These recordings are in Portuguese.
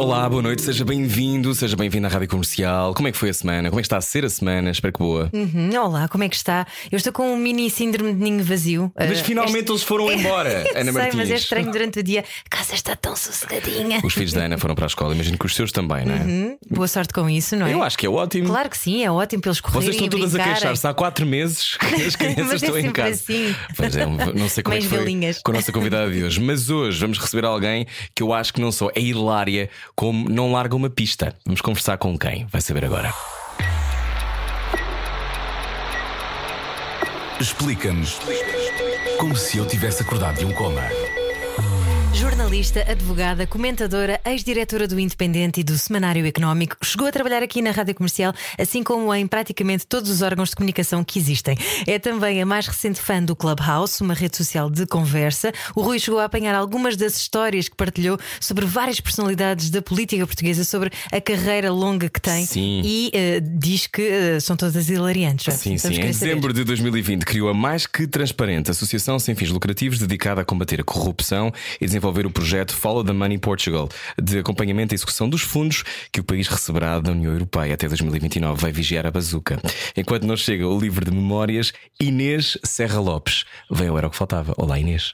Olá, boa noite, seja bem-vindo, seja bem-vindo à Rádio Comercial. Como é que foi a semana? Como é que está a ser a semana? Espero que boa. Uhum, Olá, como é que está? Eu estou com um mini síndrome de ninho vazio. Mas Ah, finalmente eles foram embora, este- Ana Sei, Martins. mas é estranho durante o dia. A casa está tão sossegadinha. Os filhos da Ana foram para a escola, imagino que os seus também, não é? Hum, Boa sorte com isso, não é? Eu acho que é ótimo. Claro que sim, é ótimo pelos correrem Vocês estão todas a queixar-se há quatro meses que as crianças Mas é estão em sempre casa. assim. Pois é, não sei como é que Mães foi galinhas. com a nossa convidada de hoje. Mas hoje vamos receber alguém que eu acho que não só é hilária, como não larga uma pista. Vamos conversar com quem? Vai saber agora. Explica-nos como se eu tivesse acordado de um coma. Jornalista, advogada, comentadora, ex-diretora do Independente e do Semanário Económico, chegou a trabalhar aqui na Rádio Comercial, assim como em praticamente todos os órgãos de comunicação que existem. É também a mais recente fã do Clubhouse, uma rede social de conversa. O Rui chegou a apanhar algumas das histórias que partilhou sobre várias personalidades da política portuguesa, sobre a carreira longa que tem Sim. e eh, diz que eh, são todas hilariantes. Sim, Vamos sim. Em dezembro de 2020 criou a Mais Que Transparente, associação sem fins lucrativos dedicada a combater a corrupção e desenvolver o projeto Follow the Money Portugal, de acompanhamento e execução dos fundos que o país receberá da União Europeia até 2029. Vai vigiar a bazuca. Enquanto não chega o livro de memórias, Inês Serra Lopes. Veio era o que faltava. Olá, Inês.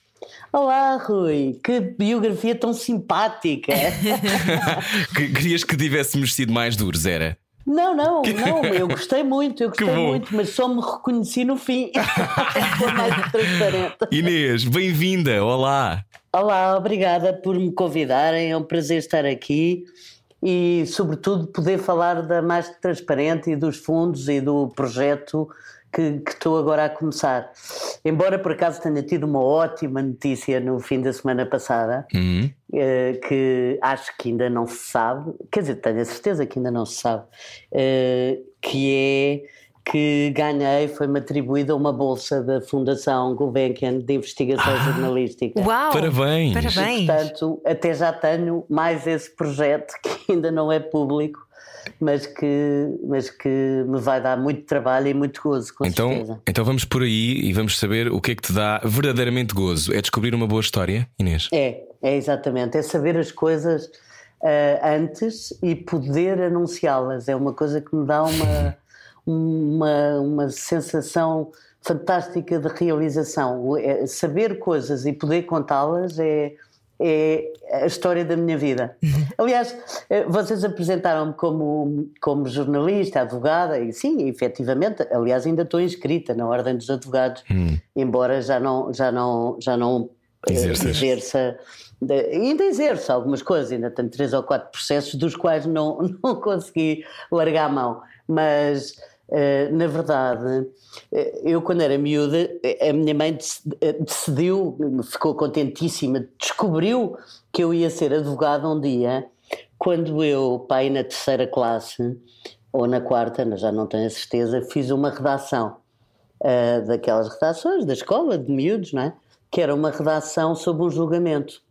Olá, Rui, que biografia tão simpática. Que- Querias que tivéssemos sido mais duros, era? não, não, não, eu gostei muito, eu gostei muito, mas só me reconheci no fim. Foi mais transparente. Inês, bem-vinda. Olá. Olá, obrigada por me convidarem, é um prazer estar aqui e, sobretudo, poder falar da Mais Transparente e dos fundos e do projeto que, que estou agora a começar. Embora por acaso tenha tido uma ótima notícia no fim da semana passada, Uhum. eh, que acho que ainda não se sabe, quer dizer, tenho a certeza que ainda não se sabe, eh, que é que ganhei, foi-me atribuída uma bolsa da Fundação Gulbenkian de Investigação Jornalística. Uau! Parabéns. Parabéns! Portanto, até já tenho mais esse projeto que ainda não é público, mas que, mas que me vai dar muito trabalho e muito gozo, com Então, certeza. então vamos por aí e vamos saber o que é que te dá verdadeiramente gozo. É descobrir uma boa história, Inês? É, é exatamente. É saber as coisas ah, antes e poder anunciá-las. É uma coisa que me dá uma, uma, uma sensação fantástica de realização. É- saber coisas e poder contá-las é, é a história da minha vida. Aliás, eh, vocês apresentaram-me como, como jornalista, advogada, e sim, efetivamente, aliás, ainda estou inscrita na Ordem dos Advogados, embora já não, já não, já não eh, exerça. ainda exerço algumas coisas, ainda tenho três ou quatro processos dos quais não, não consegui largar a mão. Mas, na verdade, eh, eu quando era miúda, eh, a minha mãe dec- eh, decidiu, ficou contentíssima, descobriu que eu ia ser advogada um dia, quando eu, pai, na terceira classe, ou na quarta, já não tenho a certeza, fiz uma redação daquelas redações da escola de miúdos, não é? Que era uma redação sobre um julgamento.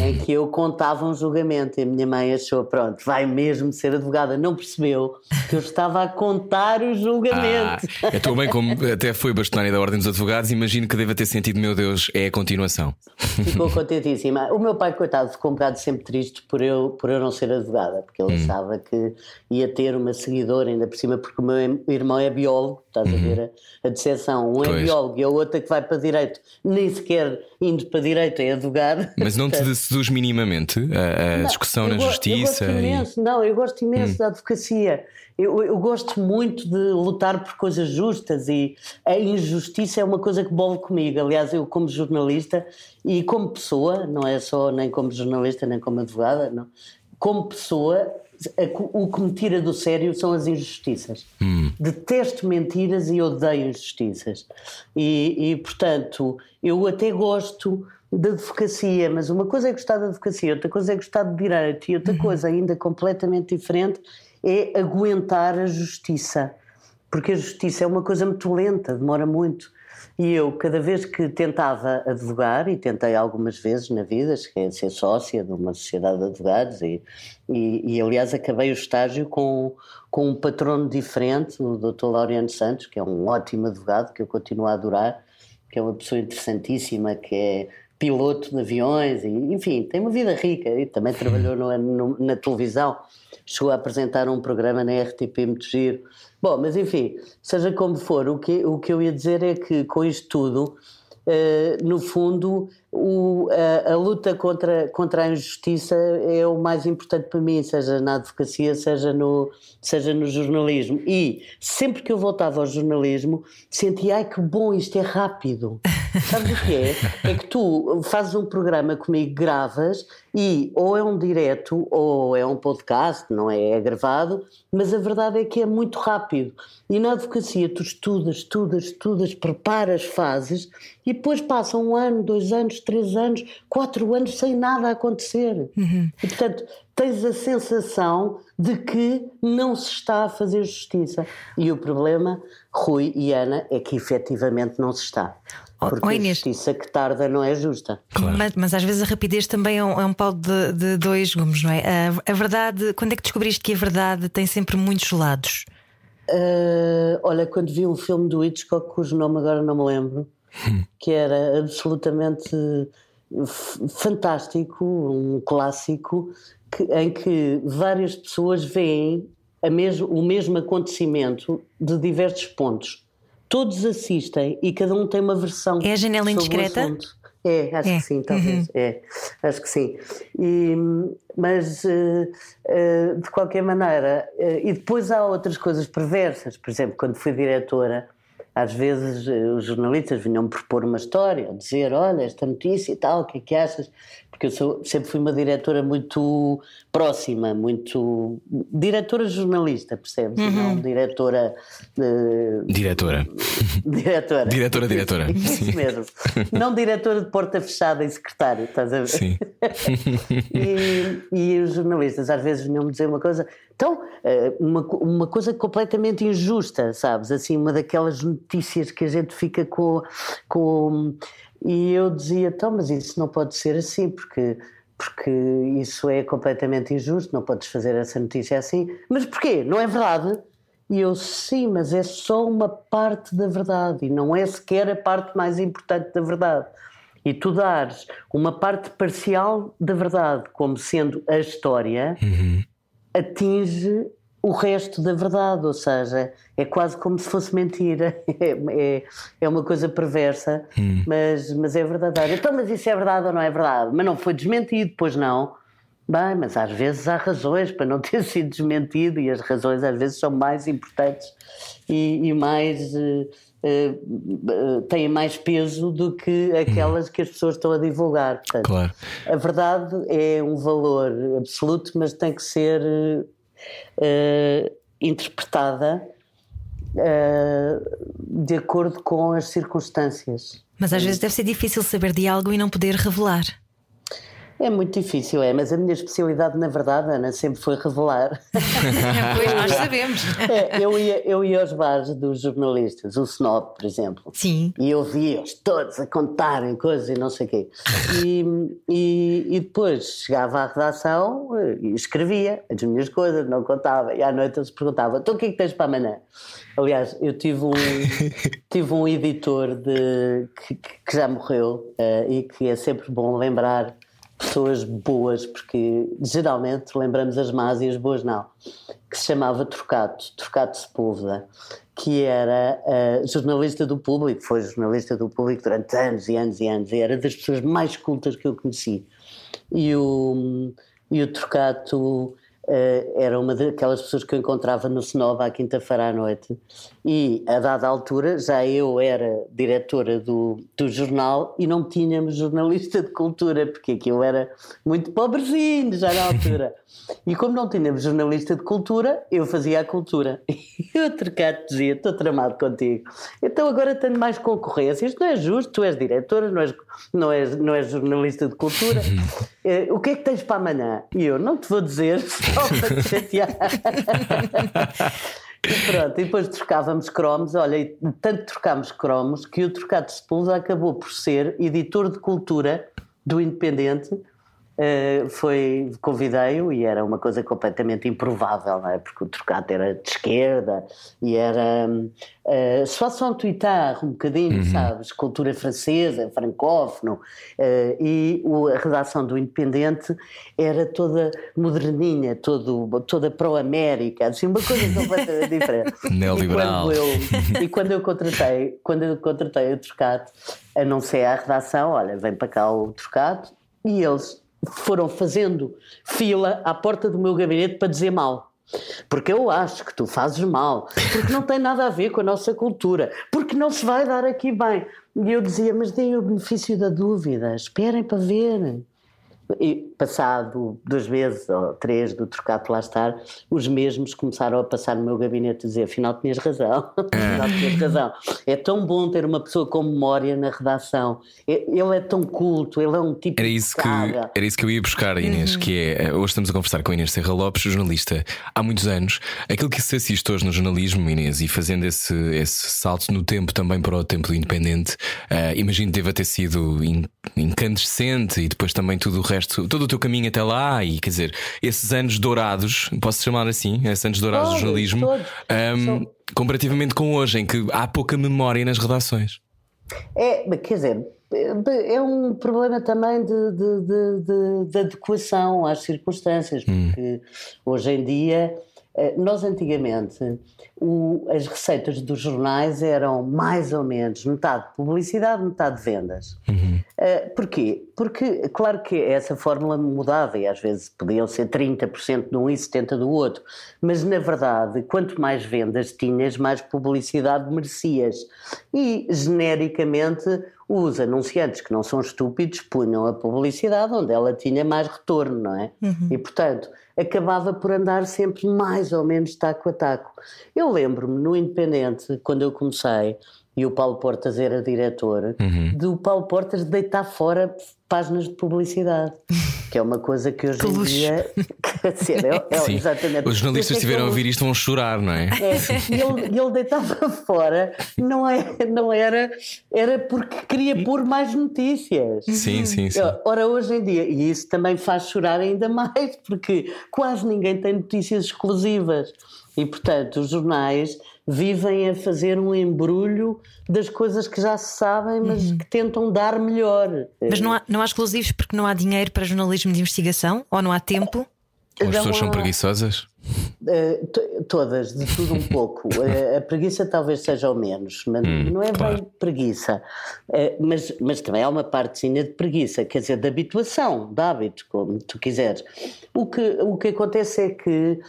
Em que eu contava um julgamento e a minha mãe achou, pronto, vai mesmo ser advogada. Não percebeu que eu estava a contar o Ah, julgamento. a tua mãe, como até foi bastonária da Ordem dos Advogados, imagino que deva ter sentido, meu Deus, é a continuação. Ficou contentíssima. O meu pai, coitado, ficou um bocado sempre triste por eu, por eu não ser advogada, porque ele achava que ia ter uma seguidora, ainda por cima, porque o meu irmão é biólogo, estás a ver a, a decepção. Um é Pois. biólogo e a outra que vai para direito, nem sequer indo para direito é advogado. Mas não te seduz minimamente a, a Não, discussão na justiça? Eu gosto e- imenso, não, eu gosto imenso da advocacia. Eu, eu gosto muito de lutar por coisas justas e a injustiça é uma coisa que bole comigo. Aliás, eu, como jornalista e como pessoa, não é só nem como jornalista nem como advogada, não. Como pessoa, o que me tira do sério são as injustiças. Detesto mentiras e odeio injustiças. E, e, portanto, eu até gosto da advocacia, mas uma coisa é gostar da advocacia, outra coisa é gostar de direito, e outra coisa ainda completamente diferente é aguentar a justiça. Porque a justiça é uma coisa muito lenta, demora muito. E eu, cada vez que tentava advogar, e tentei algumas vezes na vida, cheguei a ser sócia de uma sociedade de advogados, e, e, e aliás acabei o estágio com, com um patrono diferente, o Dr. Laureano Santos, que é um ótimo advogado, que eu continuo a adorar, que é uma pessoa interessantíssima, que é piloto de aviões, e, enfim, tem uma vida rica e também trabalhou no, no, na televisão, chegou a apresentar um programa na RTP muito giro. Bom, mas enfim, seja como for, o que, o que eu ia dizer é que com isto tudo Uh, no fundo, o, a, a, luta contra, contra a injustiça é o mais importante para mim, seja na advocacia, seja no, seja no jornalismo. E sempre que eu voltava ao jornalismo, sentia, ai que bom, isto é rápido. Sabes o que é? É que tu fazes um programa comigo, gravas, e ou é um direto ou é um podcast, não é? É gravado, mas a verdade é que é muito rápido. E na advocacia tu estudas, estudas, estudas, preparas, fazes e depois passam um ano, dois anos, três anos, quatro anos sem nada acontecer. Uhum. E portanto tens a sensação de que não se está a fazer justiça. E o problema, Rui e Ana, é que efetivamente não se está. Porque a justiça que tarda não é justa. Claro. Mas, mas, às vezes a rapidez também é um, é um pau de, de, dois gumes, não é? A, a, verdade, quando é que descobriste que a verdade tem sempre muitos lados? Uh, olha, quando vi um filme do Hitchcock, cujo nome agora não me lembro. Que era absolutamente fantástico, um clássico, que, em que várias pessoas veem mesmo, o mesmo acontecimento de diversos pontos todos assistem e cada um tem uma versão. É a janela indiscreta? É, acho é. que sim, talvez. Uhum. É, acho que sim. E, mas, uh, uh, de qualquer maneira, uh, e depois há outras coisas perversas. Por exemplo, quando fui diretora, às vezes os jornalistas vinham propor uma história, dizer: Olha, esta notícia e tal, o que é que achas? Porque eu sou, sempre fui uma diretora muito próxima, muito. diretora jornalista, percebes? Uhum. Não diretora. Uh, diretora. Diretora. diretora, diretora. Isso mesmo. Não diretora de porta fechada e secretário, estás a ver? Sim. e, e os jornalistas às vezes vinham-me dizer uma coisa. Então, eh, uma, uma coisa completamente injusta, sabes? Assim, uma daquelas notícias que a gente fica com. com e eu dizia, então, mas isso não pode ser assim, porque, porque isso é completamente injusto, não podes fazer essa notícia assim. Mas porquê? Não é verdade? E eu, sim, mas é só uma parte da verdade e não é sequer a parte mais importante da verdade. E tu dares uma parte parcial da verdade como sendo a história, uhum. atinge o resto da verdade, ou seja, é quase como se fosse mentira. É, é, é uma coisa perversa, hum. mas, mas é verdadeira. Então, mas isso é verdade ou não é verdade? Mas não foi desmentido, pois não. Bem, mas às vezes há razões para não ter sido desmentido e as razões às vezes são mais importantes e, e mais. Uh, uh, têm mais peso do que aquelas que as pessoas estão a divulgar. Portanto, claro. A verdade é um valor absoluto, mas tem que ser uh, interpretada uh, de acordo com as circunstâncias. Mas às vezes deve ser difícil saber de algo e não poder revelar. É muito difícil, é, mas a minha especialidade, na verdade, Ana, sempre foi revelar. pois nós sabemos. É, eu, ia, eu ia aos bares dos jornalistas, o Snob, por exemplo. Sim. E eu via-os todos a contarem coisas e não sei o quê. E, e, e, depois chegava à redação e escrevia as minhas coisas, não contava. E à noite eles perguntavam: então o que é que tens para amanhã? Aliás, eu tive um, tive um editor de, que, que já morreu uh, e que é sempre bom lembrar pessoas boas, porque geralmente lembramos as más e as boas não, que se chamava Trocato, Trocato Sepúlveda, que era uh, jornalista do público, foi jornalista do público durante anos e anos e anos, e era das pessoas mais cultas que eu conheci. E o, e o Trocato era uma daquelas pessoas que eu encontrava no Senova à quinta-feira à noite. E a dada altura já eu era diretora do, do jornal e não tínhamos jornalista de cultura porque aquilo era muito pobrezinho já na altura e como não tínhamos jornalista de cultura eu fazia a cultura e o Trocado dizia estou tramado contigo então agora tenho mais concorrência isto não é justo, tu és diretora não és, não és, não és jornalista de cultura uh, o que é que tens para amanhã? e eu não te vou dizer só para te chatear. E pronto, e depois trocávamos cromos. Olha, e tanto trocámos cromos que o Trocado de Sepulveda acabou por ser editor de cultura do Independente Uh, foi convidei-o e era uma coisa completamente improvável, não é? Porque o trocado era de esquerda e era uh, só só tweetar um bocadinho, uhum. sabes? Cultura francesa, francófono, uh, e o, a redação do Independente era toda moderninha, todo, toda pró-América, assim, uma coisa completamente diferente. Neoliberal. E quando, eu, e quando eu contratei, quando eu contratei o trocado, anunciei à redação: olha, vem para cá o trocado, e eles foram fazendo fila à porta do meu gabinete para dizer mal. Porque eu acho que tu fazes mal, porque não tem nada a ver com a nossa cultura, porque não se vai dar aqui bem. E eu dizia, mas deem o benefício da dúvida, esperem para ver. E passado dois meses ou três do trocado lá estar, os mesmos começaram a passar no meu gabinete a dizer: afinal tinhas razão, afinal tinhas razão. É tão bom ter uma pessoa com memória na redação. Ele é tão culto, ele é um tipo era isso que Era isso que eu ia buscar, Inês, uhum. que é eh, hoje estamos a conversar com a Inês Serra Lopes, jornalista há muitos anos. Aquilo que se assiste hoje no jornalismo, Inês, e fazendo esse, esse salto no tempo também para o tempo do independente, uh, imagino que deva ter sido incandescente e depois também tudo o resto, todo o teu caminho até lá, e quer dizer, esses anos dourados, posso chamar assim, esses anos dourados todos, do jornalismo, um, comparativamente com hoje, em que há pouca memória nas redações. É, quer dizer, é um problema também de, de, de, de adequação às circunstâncias, hum. porque hum. hoje em dia nós antigamente o, as receitas dos jornais eram mais ou menos metade publicidade, metade vendas. Uhum. Uh, porquê? Porque, claro que essa fórmula mudava e às vezes podiam ser 30% de um e 70% do outro, mas na verdade, quanto mais vendas tinhas, mais publicidade merecias. E genericamente os anunciantes que não são estúpidos punham a publicidade onde ela tinha mais retorno, não é? Uhum. E portanto acabava por andar sempre mais ou menos taco a taco. Eu lembro-me no Independente, quando eu comecei, e o Paulo Portas era diretor, uhum. do Paulo Portas deitar fora páginas de publicidade, que é uma coisa que hoje que em dia. Dizer, é, é Sim. exatamente. Os jornalistas estiveram a ouvir isto vão chorar, não é? é e ele, ele deitava fora, não, é, não era, era porque queria pôr mais notícias. Sim, sim, sim. Ora, hoje em dia, e isso também faz chorar ainda mais, porque quase ninguém tem notícias exclusivas. E, portanto, os jornais vivem a fazer um embrulho das coisas que já se sabem, mas uhum. que tentam dar melhor. Mas não há, não há exclusivos porque não há dinheiro para jornalismo de investigação? Ou não há tempo? Ou as pessoas são preguiçosas? Uh, todas, de tudo um pouco. Uh, a preguiça talvez seja o menos, mas hum, não é claro. bem preguiça. Uh, mas, mas também há uma partezinha de preguiça, quer dizer, de habituação, de hábito, como tu quiseres. O que, o que acontece é que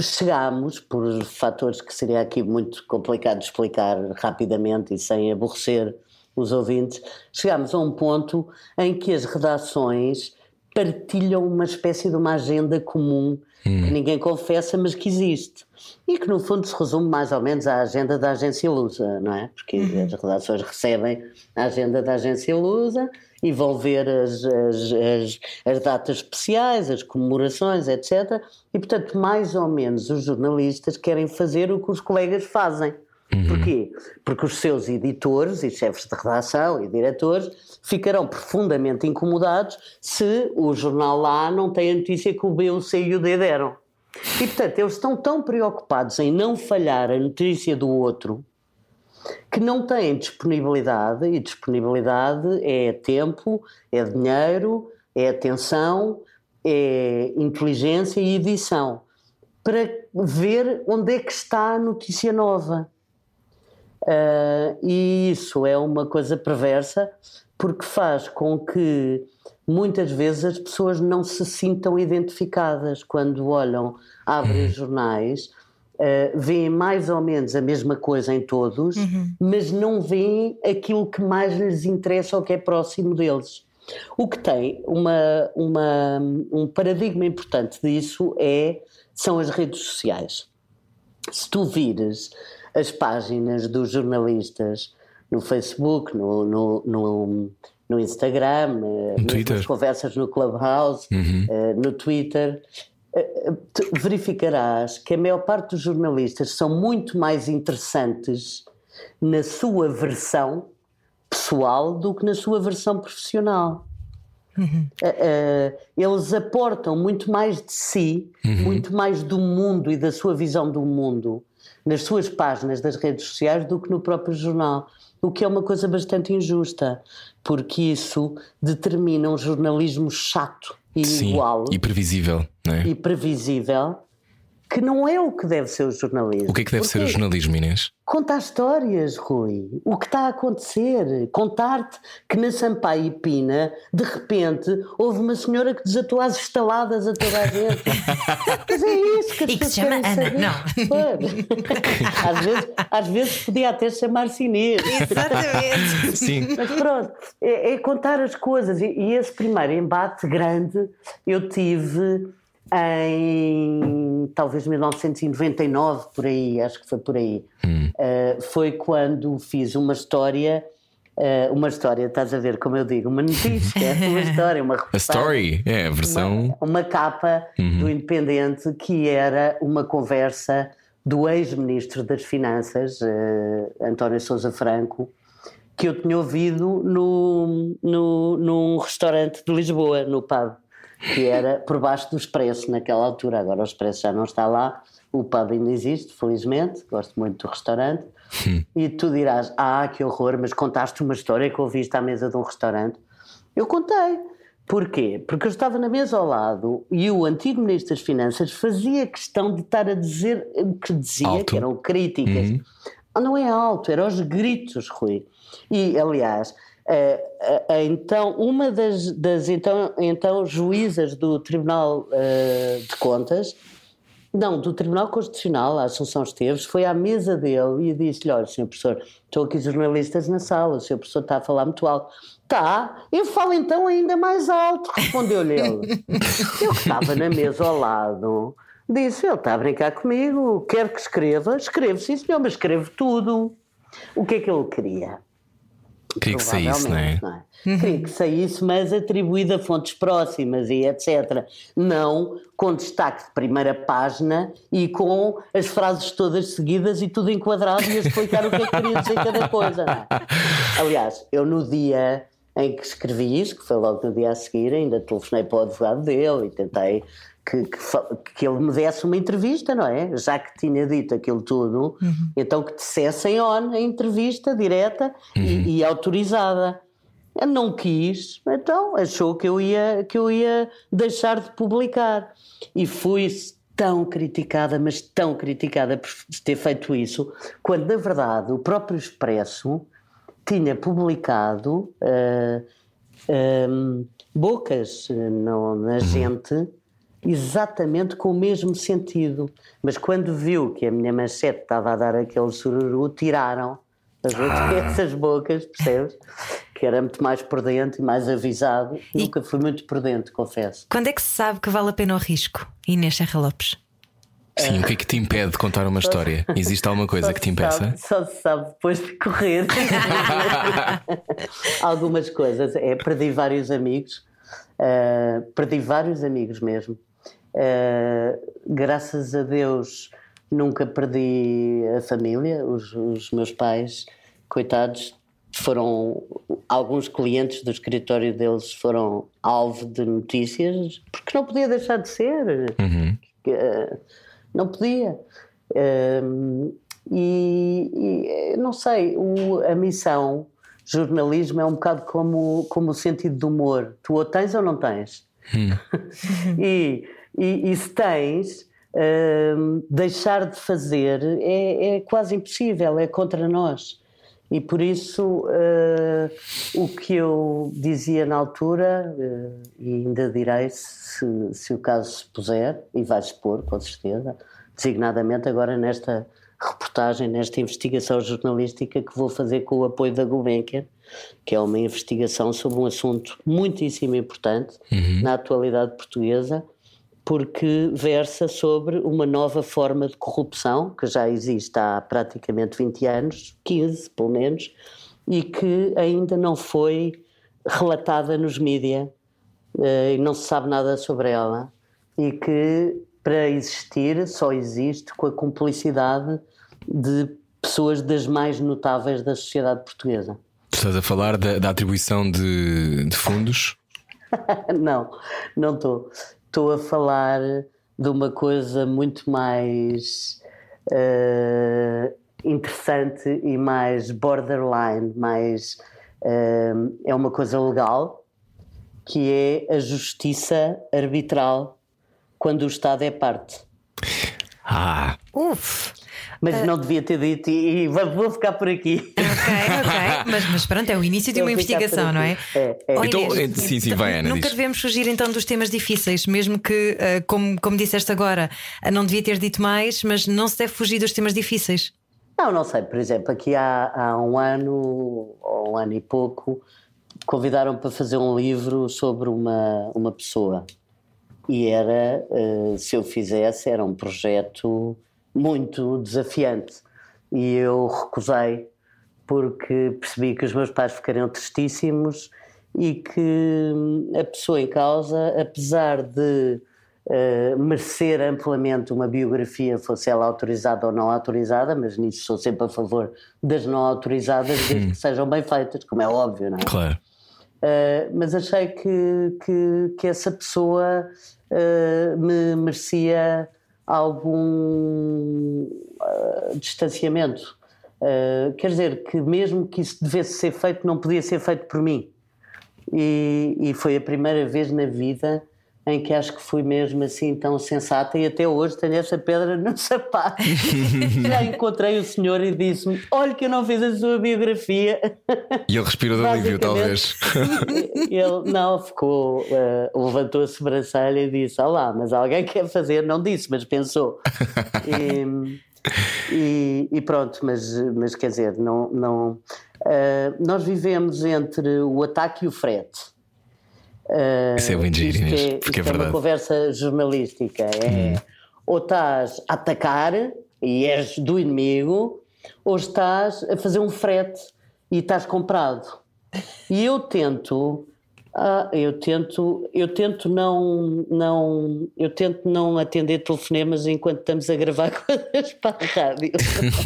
chegámos, por fatores que seria aqui muito complicado de explicar rapidamente e sem aborrecer os ouvintes, chegámos a um ponto em que as redações partilham uma espécie de uma agenda comum hum. que ninguém confessa, mas que existe. E que no fundo se resume mais ou menos à agenda da agência Lusa, não é? Porque uhum. as redações recebem a agenda da agência Lusa e vão ver as, as, as, as, datas especiais, as comemorações, etc. E, portanto, mais ou menos os jornalistas querem fazer o que os colegas fazem. Uhum. Porquê? Porque os seus editores e chefes de redação e diretores ficarão profundamente incomodados se o jornal lá não tem a notícia que o B, o C e o D deram. E, portanto, eles estão tão preocupados em não falhar a notícia do outro que não têm disponibilidade, e disponibilidade é tempo, é dinheiro, é atenção, é inteligência e edição, para ver onde é que está a notícia nova. Uh, e isso é uma coisa perversa porque faz com que muitas vezes as pessoas não se sintam identificadas quando olham, abrem os jornais uh, veem mais ou menos a mesma coisa em todos, uhum. mas não veem aquilo que mais lhes interessa ou que é próximo deles. O que tem uma, uma, um paradigma importante disso é, são as redes sociais. Se tu vires as páginas dos jornalistas no Facebook, no, no, no, no Instagram, no nas conversas no Clubhouse, uhum. uh, no Twitter, eh, verificarás que a maior parte dos jornalistas são muito mais interessantes na sua versão pessoal do que na sua versão profissional. Uhum. Uh, eles aportam muito mais de si, uhum. muito mais do mundo e da sua visão do mundo nas suas páginas das redes sociais do que no próprio jornal. O que é uma coisa bastante injusta, porque isso determina um jornalismo chato e Sim, igual. E previsível, não é? E previsível, que não é o que deve ser o jornalismo. O que é que deve Porque ser o jornalismo, Inês? Contar histórias, Rui. O que está a acontecer. Contar-te que na Sampaio e Pina, de repente, houve uma senhora que desatou as estaladas a toda a gente. Mas é isso que as E que se chama Ana, saber. não. às, vezes, às vezes podia até chamar-se Inês. Exatamente. Sim. Mas pronto, é, é contar as coisas. E, e esse primeiro embate grande eu tive em talvez 1999, por aí, acho que foi por aí. Hum. Uh, foi quando fiz uma história. Uh, uma história, estás a ver como eu digo, uma notícia, uma história, uma A story, é a versão. Uma, uma capa uhum. do Independente que era uma conversa do ex-ministro das Finanças, uh, António Sousa Franco, que eu tinha ouvido no, no, num restaurante de Lisboa, no pub que era por baixo do Expresso naquela altura. Agora o Expresso já não está lá, o pub ainda existe, felizmente, gosto muito do restaurante. Hum. E tu dirás: Ah, que horror, mas contaste uma história que ouviste à mesa de um restaurante. Eu contei. Porquê? Porque eu estava na mesa ao lado e o antigo Ministro das Finanças fazia questão de estar a dizer o que dizia, alto. que eram críticas. Uhum. Não é alto, eram os gritos, Rui. E, aliás, então, uma das, das então, então juízas do Tribunal uh, de Contas, não, do Tribunal Constitucional, a Assunção Esteves, foi à mesa dele e disse-lhe: Olha, Sr. Professor, estou aqui jornalistas na sala, o Sr. Professor está a falar muito alto. Tá, eu falo então ainda mais alto, respondeu-lhe ele. eu que estava na mesa ao lado, disse: Ele está a brincar comigo, quer que escreva? Escrevo, sim senhor, mas escrevo tudo. O que é que ele queria? Queria que saísse, não é? Não é? Uhum. Queria que saísse, mas atribuído a fontes próximas e etc. Não com destaque de primeira página e com as frases todas seguidas e tudo enquadrado e a explicar o que é que queria dizer cada coisa. É? Aliás, eu no dia em que escrevi isso, que foi logo no dia a seguir, ainda telefonei para o advogado dele e tentei que, que, que, ele me desse uma entrevista, não é? Já que tinha dito aquilo tudo, uhum. então que dissessem on a entrevista direta uhum. e, e, autorizada. Eu não quis, então achou que eu ia que eu ia deixar de publicar e fui tão criticada, mas tão criticada por ter feito isso, quando na verdade o próprio Expresso tinha publicado uh, um, bocas no, na uhum. gente exatamente com o mesmo sentido. Mas quando viu que a minha manchete estava a dar aquele sururu, tiraram as ah. essas bocas, percebes? Que era muito mais prudente e mais avisado. E Nunca fui muito prudente, confesso. Quando é que se sabe que vale a pena o risco, Inês Serra Lopes? Sim, o que é que te impede de contar uma história? Existe alguma coisa que te impeça? Só se sabe depois de correr. Algumas coisas. É, perdi vários amigos, uh, perdi vários amigos mesmo. Uh, graças a Deus nunca perdi a família, os, os, meus pais, coitados, foram alguns clientes do escritório deles foram alvo de notícias porque não podia deixar de ser, uhum. uh, não podia. Uh, e, e, não sei, o, a missão jornalismo é um bocado como, como o sentido do humor. Tu ou tens ou não tens. Hum. e e, e se tens, uh, deixar de fazer é, é, quase impossível, é contra nós. E por isso, uh, o que eu dizia na altura, uh, e ainda direi se, se o caso se puser, e vai-se pôr, com certeza, designadamente agora nesta reportagem, nesta investigação jornalística que vou fazer com o apoio da Gulbenkian, que é uma investigação sobre um assunto muitíssimo importante uhum. na atualidade portuguesa porque versa sobre uma nova forma de corrupção que já existe há praticamente 20 anos, 15 pelo menos, e que ainda não foi relatada nos mídias eh, e não se sabe nada sobre ela. e que para existir só existe com a cumplicidade de pessoas das mais notáveis da sociedade portuguesa. Estás a falar da, da atribuição de, de fundos? não, não estou. Estou a falar de uma coisa muito mais uh, interessante e mais borderline, mais uh, é uma coisa legal, que é a justiça arbitral quando o Estado é parte. Ah! Uf! Mas uh... não devia ter dito e, e vou ficar por aqui. Ok, ok. Mas, mas pronto, é o início de uma investigação, não é? É, é. então, Inês, sim, sim, vai, Ana. Nunca diz. devemos fugir então dos temas difíceis, mesmo que, uh, como, como disseste agora, não devia ter dito mais, mas não se deve fugir dos temas difíceis. Não, não sei. Por exemplo, aqui há, há um ano, ou um ano e pouco, convidaram para fazer um livro sobre uma, uma pessoa. E era, se eu fizesse, era um projeto muito desafiante. E eu recusei porque percebi que os meus pais ficariam tristíssimos e que hum, a pessoa em causa, apesar de uh, merecer amplamente uma biografia, fosse ela autorizada ou não autorizada, mas nisso sou sempre a favor das não autorizadas, desde que sejam bem feitas, como é óbvio, não é? Claro. Uh, mas achei que, que, que essa pessoa uh, me merecia algum uh, distanciamento. quer dizer, que mesmo que isso devesse ser feito, não podia ser feito por mim. E, e foi a primeira vez na vida em que acho que fui mesmo assim tão sensata e até hoje tenho essa pedra no sapato. Já encontrei o senhor e disse-me: Olha, que eu não fiz a sua biografia. E ele respirou de alívio, talvez. Ele não ficou, uh, levantou a sobrancelha e disse: Olá, mas alguém quer fazer? Não disse, mas pensou. E, e, e pronto, mas, mas quer dizer, não. não uh, nós vivemos entre o ataque e o frete. Uh, Isso é muito giro, Inês, é, porque é é verdade. uma conversa jornalística. É, hum. Ou estás a atacar e és do inimigo, ou estás a fazer um frete e estás comprado. E eu tento. Ah, eu tento, eu tento não, não, eu tento não atender telefonemas enquanto estamos a gravar coisas para a rádio.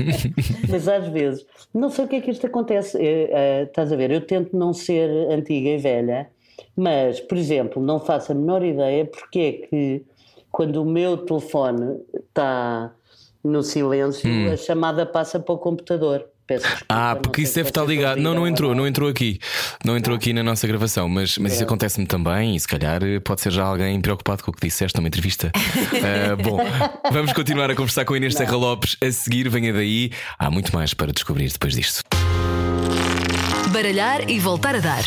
Mas às vezes, não sei o que é que isto acontece. É, é, estás a ver? Eu tento não ser antiga e velha, mas, por exemplo, não faço a menor ideia porque é que quando o meu telefone está no silêncio, hum. a chamada passa para o computador. Desculpa, ah, porque isso deve estar ligado. Não, não entrou, não entrou aqui. Não entrou aqui na nossa gravação, mas, mas isso é. acontece-me também e se calhar pode ser já alguém preocupado com o que disseste numa entrevista. uh, bom, vamos continuar a conversar com a Inês Serra Lopes. A seguir, venha daí. Há muito mais para descobrir depois disto. Baralhar e voltar a dar.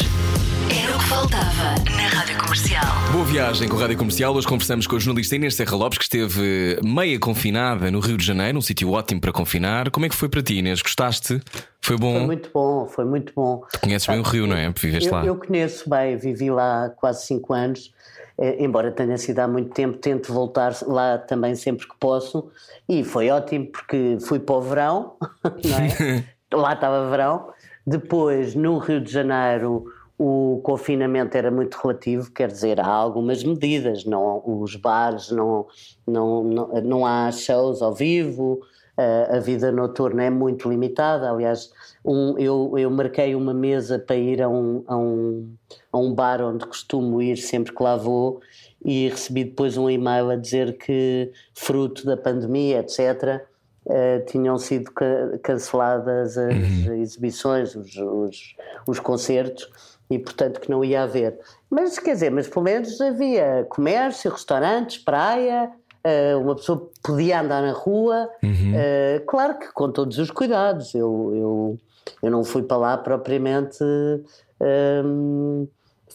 Faltava na Rádio Comercial. Boa viagem com a Rádio Comercial. Hoje conversamos com a jornalista Inês Serra Lopes, que esteve meia confinada no Rio de Janeiro, um sítio ótimo para confinar. Como é que foi para ti, Inês? Gostaste? Foi bom? Foi muito bom, foi muito bom. Tu conheces bem o Rio, não é? Viveste eu, lá. Eu conheço bem, vivi lá quase cinco anos. Eh, embora tenha sido há muito tempo, tento voltar lá também sempre que posso. E foi ótimo porque fui para o verão, não é? lá estava verão. Depois, no Rio de Janeiro, o confinamento era muito relativo, quer dizer, há algumas medidas, não, os bares, não, não, não, não há shows ao vivo, a, a vida noturna é muito limitada. Aliás, um, eu, eu marquei uma mesa para ir a um, a, um, a um bar onde costumo ir sempre que lá vou e recebi depois um e-mail a dizer que, fruto da pandemia, etc., Uh, tinham sido ca canceladas as uhum. exibições, os, os, os, concertos, e portanto que não ia haver. Mas quer dizer, mas pelo menos havia comércio, restaurantes, praia, uh, uma pessoa podia andar na rua, uhum. uh, claro que com todos os cuidados. Eu, eu, eu não fui para lá propriamente um,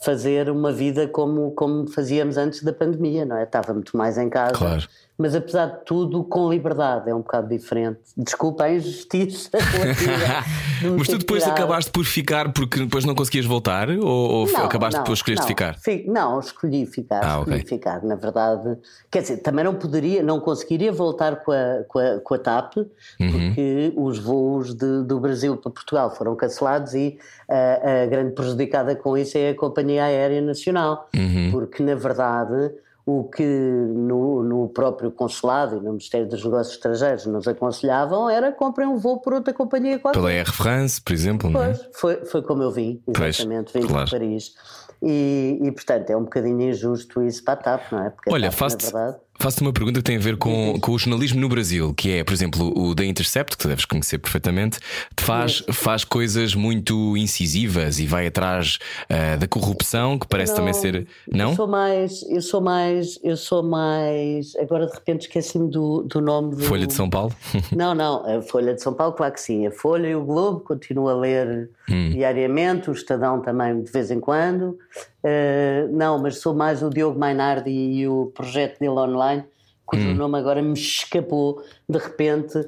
fazer uma vida como, como fazíamos antes da pandemia, não é? Estava muito mais em casa. Claro mas apesar de tudo, com liberdade, é um bocado diferente. Desculpa a injustiça. mas tu depois tirado. acabaste por ficar porque depois não conseguias voltar? Ou, ou não, acabaste não, depois escolheste ficar? Não, escolhi ficar. Ah, escolhi okay. ficar, na verdade. Quer dizer, também não poderia, não conseguiria voltar com a, com a, com a TAP, uhum. porque os voos de, do Brasil para Portugal foram cancelados e a, a grande prejudicada com isso é a Companhia Aérea Nacional, uhum. porque na verdade o que no, no próprio consulado e no Ministério dos Negócios Estrangeiros nos aconselhavam era comprem um voo por outra companhia qualquer. Pela Air France, por exemplo, não é? Pois, foi, foi como eu vim, Pois, exatamente, vim claro. de Paris. E, e, portanto é um bocadinho injusto isso para a TAP, não é? Porque Olha, TAP, faço-te na verdade, faço uma pergunta que tem a ver com, com o jornalismo no Brasil, que é, por exemplo, o The Intercept, que tu deves conhecer perfeitamente, faz, faz coisas muito incisivas e vai atrás ah, da corrupção, que parece também ser. Não? Eu sou mais, eu sou mais, eu sou mais. Agora de repente esqueci-me do, do nome do. Folha de São Paulo? Não, não, a Folha de São Paulo, claro que sim. A Folha e o Globo continuo a ler Hum. diariamente, o Estadão também de vez em quando. Uh, não, mas sou mais o Diogo Mainardi e o projeto dele online, cujo Hum. nome agora me escapou de repente uh,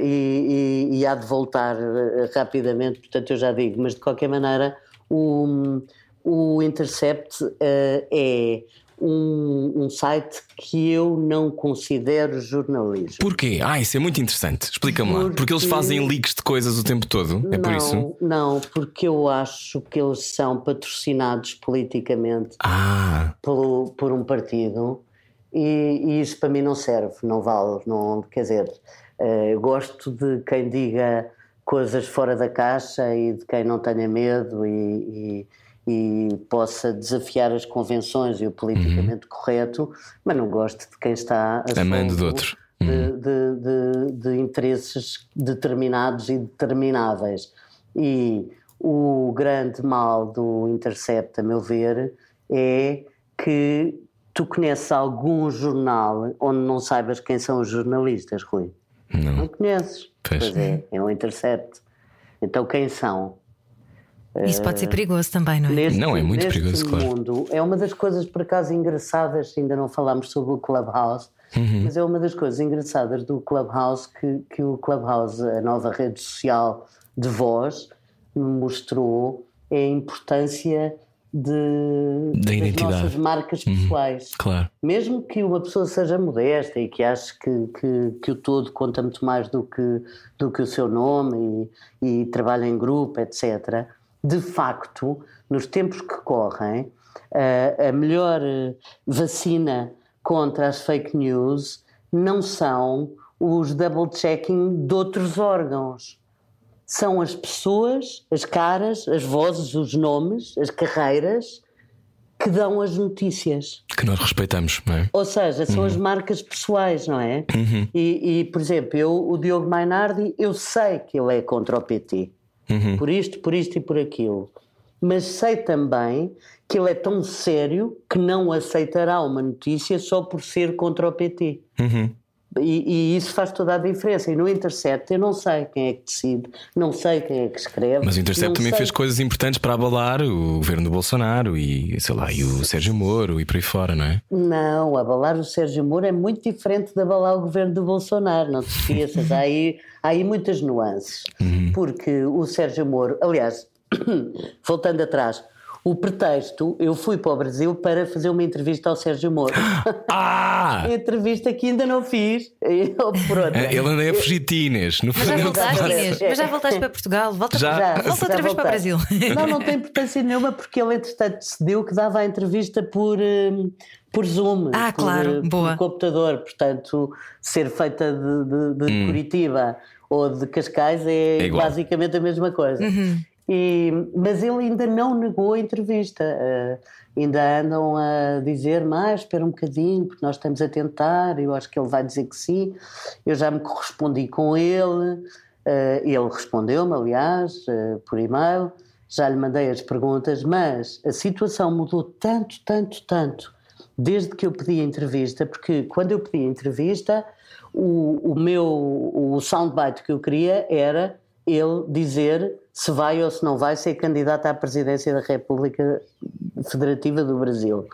e, e- e há de voltar uh, rapidamente, portanto eu já digo, mas de qualquer maneira o, o Intercept uh, é um, um site que eu não considero jornalismo. Porquê? Ah, isso é muito interessante. Explica-me lá. Porque eles fazem leaks de coisas o tempo todo. É por não, isso? Não, porque eu acho que eles são patrocinados politicamente Ah, pelo, por um partido e, e isso para mim não serve, não vale. Não, quer dizer, eh, eu gosto de quem diga coisas fora da caixa e de quem não tenha medo e, e- e possa desafiar as convenções e o politicamente correto, mas não gosto de quem está a Amando de outro. de, de- de- de interesses determinados e determináveis. E o grande mal do Intercept, a meu ver, é que tu conheces algum jornal onde não saibas quem são os jornalistas, Rui? não. Não conheces. Pois. é, é o Intercept. Então quem são? Isso pode ser perigoso também, não é? Neste, Não, é muito neste perigoso, claro. mundo, é uma das coisas, por acaso, engraçadas, ainda não falámos sobre o Clubhouse, Uhum. mas é uma das coisas engraçadas do Clubhouse que, que o Clubhouse, a nova rede social de voz, mostrou é a importância de, Da das identidade. Uhum. nossas marcas pessoais. Claro. Mesmo que uma pessoa seja modesta e que ache que, que, que o todo conta muito mais do que, do que o seu nome e, e trabalha em grupo, etc., de facto, nos tempos que correm, a, a melhor eh, vacina contra as fake news não são os double-checking de outros órgãos. São as pessoas, as caras, as vozes, os nomes, as carreiras que dão as notícias. Que nós respeitamos, não é? Ou seja, são as marcas pessoais, não é? E, e, por exemplo, eu, o Diogo Mainardi, eu sei que ele é contra o PT. Por isto, por isto e por aquilo. Mas sei também que ele é tão sério que não aceitará uma notícia só por ser contra o PT. E, e isso faz toda a diferença. E no Intercept eu não sei quem é que decide, não sei quem é que escreve. Mas o Intercept também sei fez coisas importantes para abalar o governo do Bolsonaro e, sei lá, e o Sérgio Moro e por aí fora, não é? Não, abalar o Sérgio Moro é muito diferente de abalar o governo do Bolsonaro, não te esqueças. há, aí, há aí muitas nuances. Porque o Sérgio Moro, aliás, voltando atrás, o pretexto, eu fui para o Brasil para fazer uma entrevista ao Sérgio Moro. Ah! entrevista que ainda não fiz, e- ou por outra. Ele anda a fugir de Inês. No Mas já voltaste. Inês? Mas já voltaste para Portugal? Volta, Já. para... Já, volta outra já vez para o. Brasil. Não, não tem importância nenhuma porque ele, entretanto, decidiu que dava a entrevista por, hum, por Zoom. Ah, por, claro, boa. Por computador. Portanto, ser feita de, de- de Curitiba ou de Cascais é, É basicamente a mesma coisa. Uhum. E- mas ele ainda não negou a entrevista. Eh, ainda andam a dizer, mais espera um bocadinho, porque nós estamos a tentar. Eu acho que ele vai dizer que sim. Eu já me correspondi com ele. eh, ele respondeu-me, aliás, eh, por e-mail. Já lhe mandei as perguntas, mas a situação mudou tanto, tanto, tanto desde que eu pedi a entrevista, porque quando eu pedi a entrevista, o, o meu o soundbite que eu queria era ele dizer se vai ou se não vai ser candidato à presidência da República Federativa do Brasil.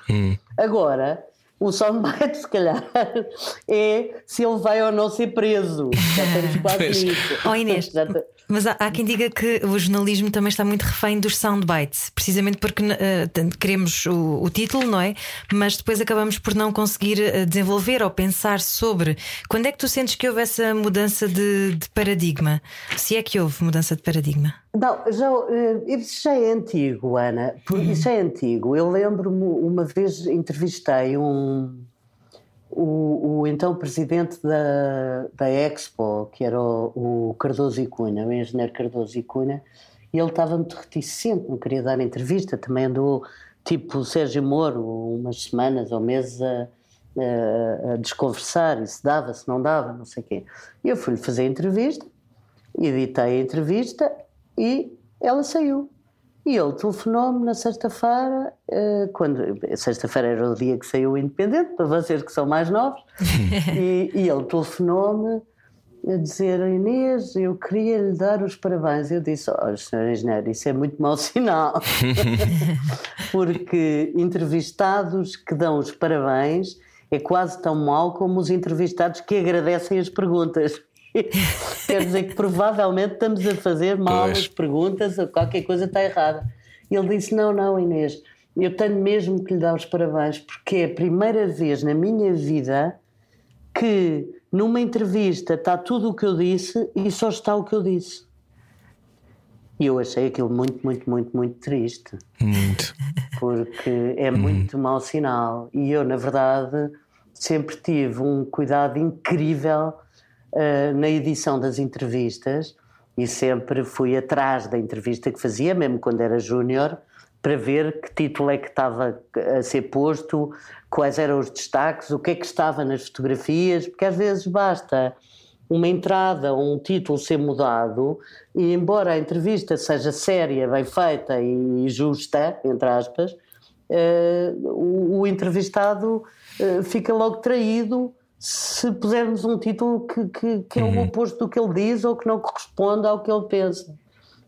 Agora, o soundbite, se calhar, é se ele vai ou não ser preso. Já estamos quase Pois. nisso. Oh Inês, Já te- mas há, há quem diga que o jornalismo também está muito refém dos soundbites, precisamente porque tanto queremos o, o título, não é? Mas depois acabamos por não conseguir eh, desenvolver ou pensar sobre. Quando é que tu sentes que houve essa mudança de, de paradigma? Se é que houve mudança de paradigma? Não, já, eh, isso já é antigo, Ana. Isso é antigo. Eu lembro-me, uma vez entrevistei um, o, o então presidente da, da Expo, que era o, o Cardoso e Cunha, o engenheiro Cardoso e Cunha, e ele estava muito reticente, não queria dar entrevista. Também andou, tipo o Sérgio Moro, umas semanas ou meses a, a, a desconversar, e se dava, se não dava, não sei o quê. E eu fui-lhe fazer a entrevista, editei a entrevista e ela saiu. E ele telefonou-me na sexta-feira, eh, quando sexta-feira era o dia que saiu o Independente, para vocês que são mais novos, e, e ele telefonou-me a dizer Inês, eu queria lhe dar os parabéns. Eu disse, olha, senhor engenheiro, isso é muito mau sinal. Porque entrevistados que dão os parabéns é quase tão mau como os entrevistados que agradecem as perguntas. Quer dizer que provavelmente estamos a fazer mal as perguntas ou qualquer coisa está errada. E ele disse: Não, não, Inês, eu tenho mesmo que lhe dar os parabéns, porque é a primeira vez na minha vida que numa entrevista está tudo o que eu disse e só está o que eu disse. E eu achei aquilo muito, muito, muito, muito triste Muito. porque é muito mau sinal. E eu, na verdade, sempre tive um cuidado incrível eh, na edição das entrevistas e sempre fui atrás da entrevista que fazia, mesmo quando era júnior, para ver que título é que estava a ser posto, quais eram os destaques, o que é que estava nas fotografias, porque às vezes basta uma entrada ou um título ser mudado e embora a entrevista seja séria, bem feita e justa, entre aspas, eh, o, o entrevistado eh, fica logo traído se pusermos um título que, que, que é o oposto do que ele diz ou que não corresponde ao que ele pensa.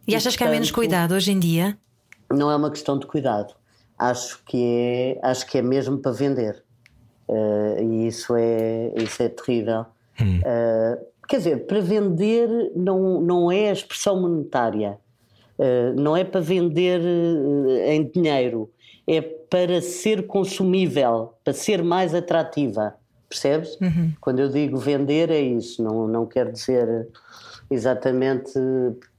E achas que há menos cuidado hoje em dia? Não é uma questão de cuidado. Acho que é, acho que é mesmo para vender. Eh, e isso é, isso é terrível. Eh, quer dizer, para vender não, não é a expressão monetária. Eh, não é para vender em dinheiro. É para ser consumível, para ser mais atrativa. Percebes? Quando eu digo vender, é isso. Não, não quer dizer exatamente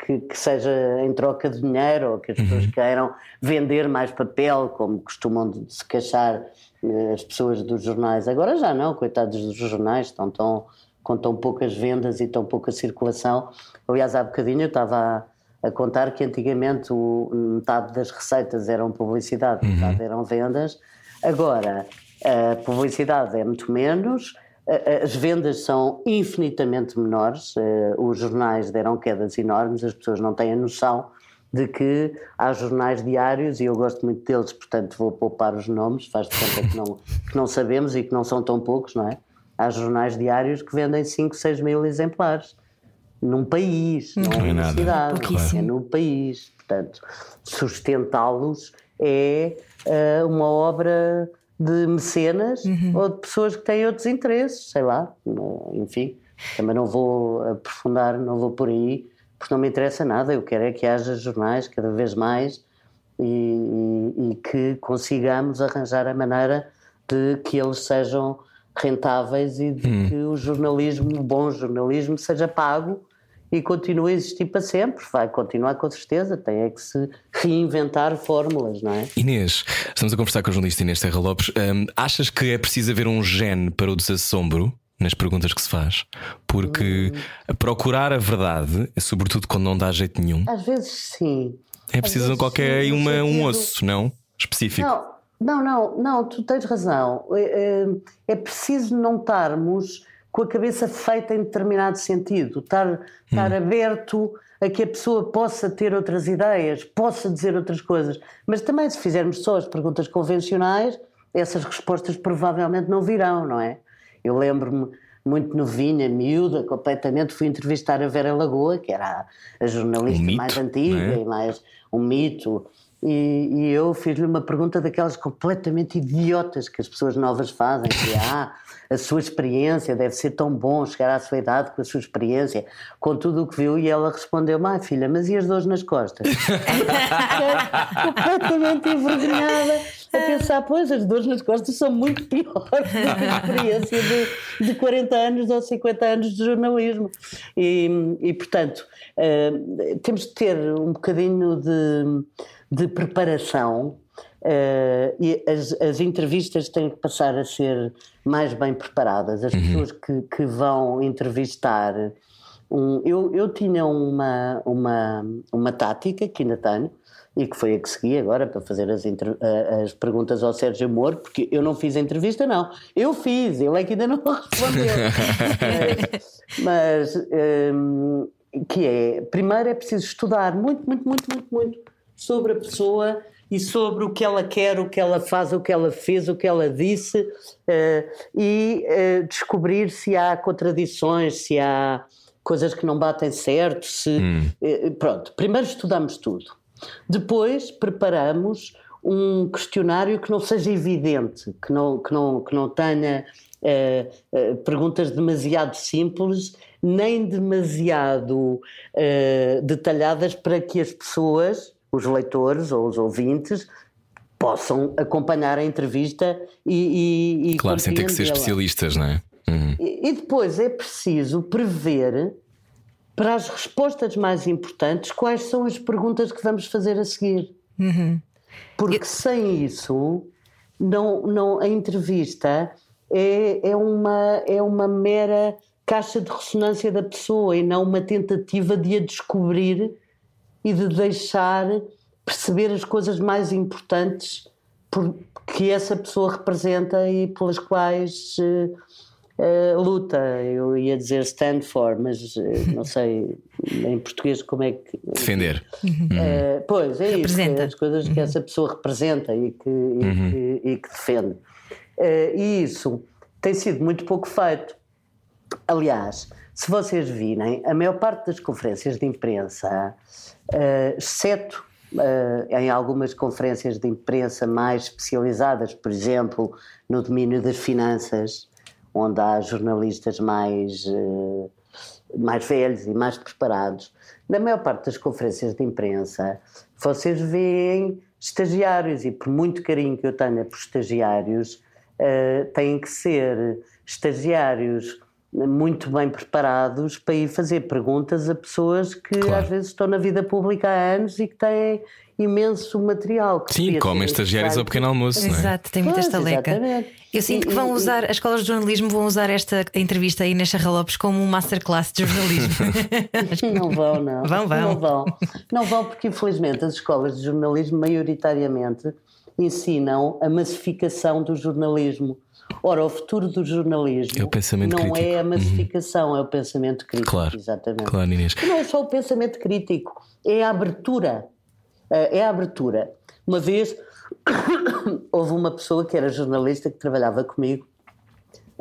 que, que seja em troca de dinheiro ou que as pessoas queiram vender mais papel, como costumam se queixar eh, as pessoas dos jornais. Agora já não, coitados dos jornais, estão tão, com tão poucas vendas e tão pouca circulação. Aliás, há bocadinho eu estava a, a contar que antigamente o, metade das receitas eram publicidade, metade eram vendas. Agora, a publicidade é muito menos, as vendas são infinitamente menores, os jornais deram quedas enormes, as pessoas não têm a noção de que há jornais diários e eu gosto muito deles, portanto vou poupar os nomes, faz de conta que não, que não sabemos e que não são tão poucos, não é? Há jornais diários que vendem 5, 6 mil exemplares num país, não, Não é é na nada. cidade, Pouquíssimo. é no país. Portanto, sustentá-los é eh, uma obra de mecenas ou de pessoas que têm outros interesses, sei lá, enfim. Também não vou aprofundar, não vou por aí, porque não me interessa nada. Eu quero é que haja jornais cada vez mais e, e- e que consigamos arranjar a maneira de que eles sejam rentáveis e de que o jornalismo, o bom jornalismo, seja pago e continue a existir para sempre. Vai continuar com certeza, tem é que se reinventar fórmulas, não é? Inês, estamos a conversar com a jornalista Inês Terra Lopes. Hum, achas que é preciso haver um gene para o desassombro nas perguntas que se faz? Porque procurar a verdade, sobretudo quando não dá jeito nenhum, Às vezes sim. é preciso vezes qualquer sim, uma, um osso, não? Específico. Não, não, não, não, tu tens razão. É, é- é preciso não estarmos com a cabeça feita em determinado sentido, estar, estar aberto a que a pessoa possa ter outras ideias, possa dizer outras coisas. Mas também, se fizermos só as perguntas convencionais, essas respostas provavelmente não virão, não é? Eu lembro-me muito novinha, miúda, completamente, fui entrevistar a Vera Lagoa, que era a, jornalista Um mito, mais antiga não é? e mais um mito. E, e eu fiz-lhe uma pergunta daquelas completamente idiotas que as pessoas novas fazem, que é, ah, a sua experiência deve ser tão bom chegar à sua idade com a sua experiência, com tudo o que viu, e ela respondeu, ah filha, mas e as dores nas costas? Completamente envergonhada. a pensar, pois, as dores nas costas são muito piores do que a experiência de, de 40 anos ou 50 anos de jornalismo. E, e portanto, uh, temos de ter um bocadinho de, de preparação. Uh, e as, as, entrevistas têm que passar a ser mais bem preparadas. As uhum. pessoas que, que vão entrevistar. Um, eu, eu tinha uma, uma, uma tática, que ainda tenho, e que foi a que segui agora para fazer as, as, perguntas ao Sérgio Moro, porque eu não fiz a entrevista, não. Eu fiz, ele é que ainda não respondeu. mas, mas um, que é, primeiro é preciso estudar muito, muito, muito, muito, muito sobre a pessoa e sobre o que ela quer, o que ela faz, o que ela fez, o que ela disse uh, e uh, descobrir se há contradições, se há coisas que não batem certo, se hum. uh, pronto. Primeiro estudamos tudo depois preparamos um questionário que não seja evidente, que não, que não, que não tenha eh, eh, perguntas demasiado simples, nem demasiado eh, detalhadas para que as pessoas, os leitores ou os ouvintes, possam acompanhar a entrevista e. e, e claro, sem ter que ser especialistas, não é? Uhum. E, e depois é preciso prever para as respostas mais importantes, quais são as perguntas que vamos fazer a seguir. Uhum. Porque sem isso, não, não, a entrevista é, é, uma, é uma mera caixa de ressonância da pessoa e não uma tentativa de a descobrir e de deixar perceber as coisas mais importantes que essa pessoa representa e pelas quais uh, uh, luta, eu ia dizer stand for, mas uh, não sei em português como é que. Defender. Uh, pois, é representa. isso, as coisas que uhum. essa pessoa representa e que, e uhum. que, e que defende. e isso tem sido muito pouco feito. Aliás, se vocês virem, a maior parte das conferências de imprensa, exceto Uh, em algumas conferências de imprensa mais especializadas, por exemplo, no domínio das finanças, onde há jornalistas mais, eh, mais velhos e mais preparados. Na maior parte das conferências de imprensa, vocês veem estagiários, e por muito carinho que eu tenha por estagiários, têm que ser estagiários muito bem preparados para ir fazer perguntas a pessoas que claro. às vezes estão na vida pública há anos e que têm imenso material. Sim, comem estagiários ao pequeno almoço. Exato, não é? tem muita estaleca. Eu sinto que vão usar, as escolas de jornalismo vão usar esta entrevista aí nesta Charlopes como um masterclass de jornalismo. não vão, não. Vão, vão. Não vão. Não vão porque, infelizmente, as escolas de jornalismo, maioritariamente, ensinam a massificação do jornalismo. Ora, o futuro do jornalismo é não crítico. é a massificação, uhum. é o pensamento crítico. Claro, exatamente. Claro, Inês. não é só o pensamento crítico, é a abertura. Eh, é a abertura. Uma vez houve uma pessoa que era jornalista que trabalhava comigo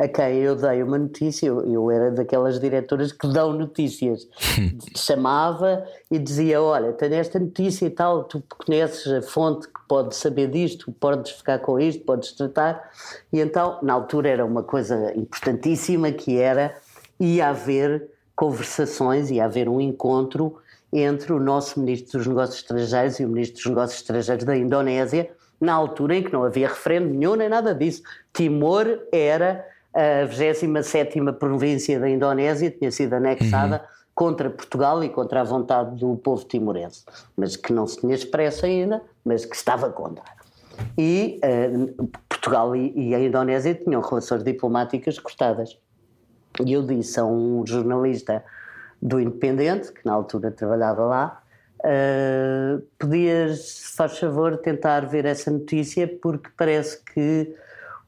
a quem eu dei uma notícia, eu, eu, era daquelas diretoras que dão notícias. Chamava e dizia: Olha, tenho esta notícia e tal, tu conheces a fonte que pode saber disto, podes ficar com isto, podes tratar. E então, na altura, era uma coisa importantíssima que era ia haver conversações, ia haver um encontro entre o nosso Ministro dos Negócios Estrangeiros e o Ministro dos Negócios Estrangeiros da Indonésia, na altura em que não havia referendo nenhum nem nada disso. Timor era a 27 província da Indonésia, tinha sido anexada uhum. contra Portugal e contra a vontade do povo timorense, mas que não se tinha expresso ainda, mas que estava contra. E uh, Portugal e, e, a Indonésia tinham relações diplomáticas cortadas. E eu disse a um jornalista do Independente, que na altura trabalhava lá, uh, podias, se faz favor, tentar ver essa notícia, porque parece que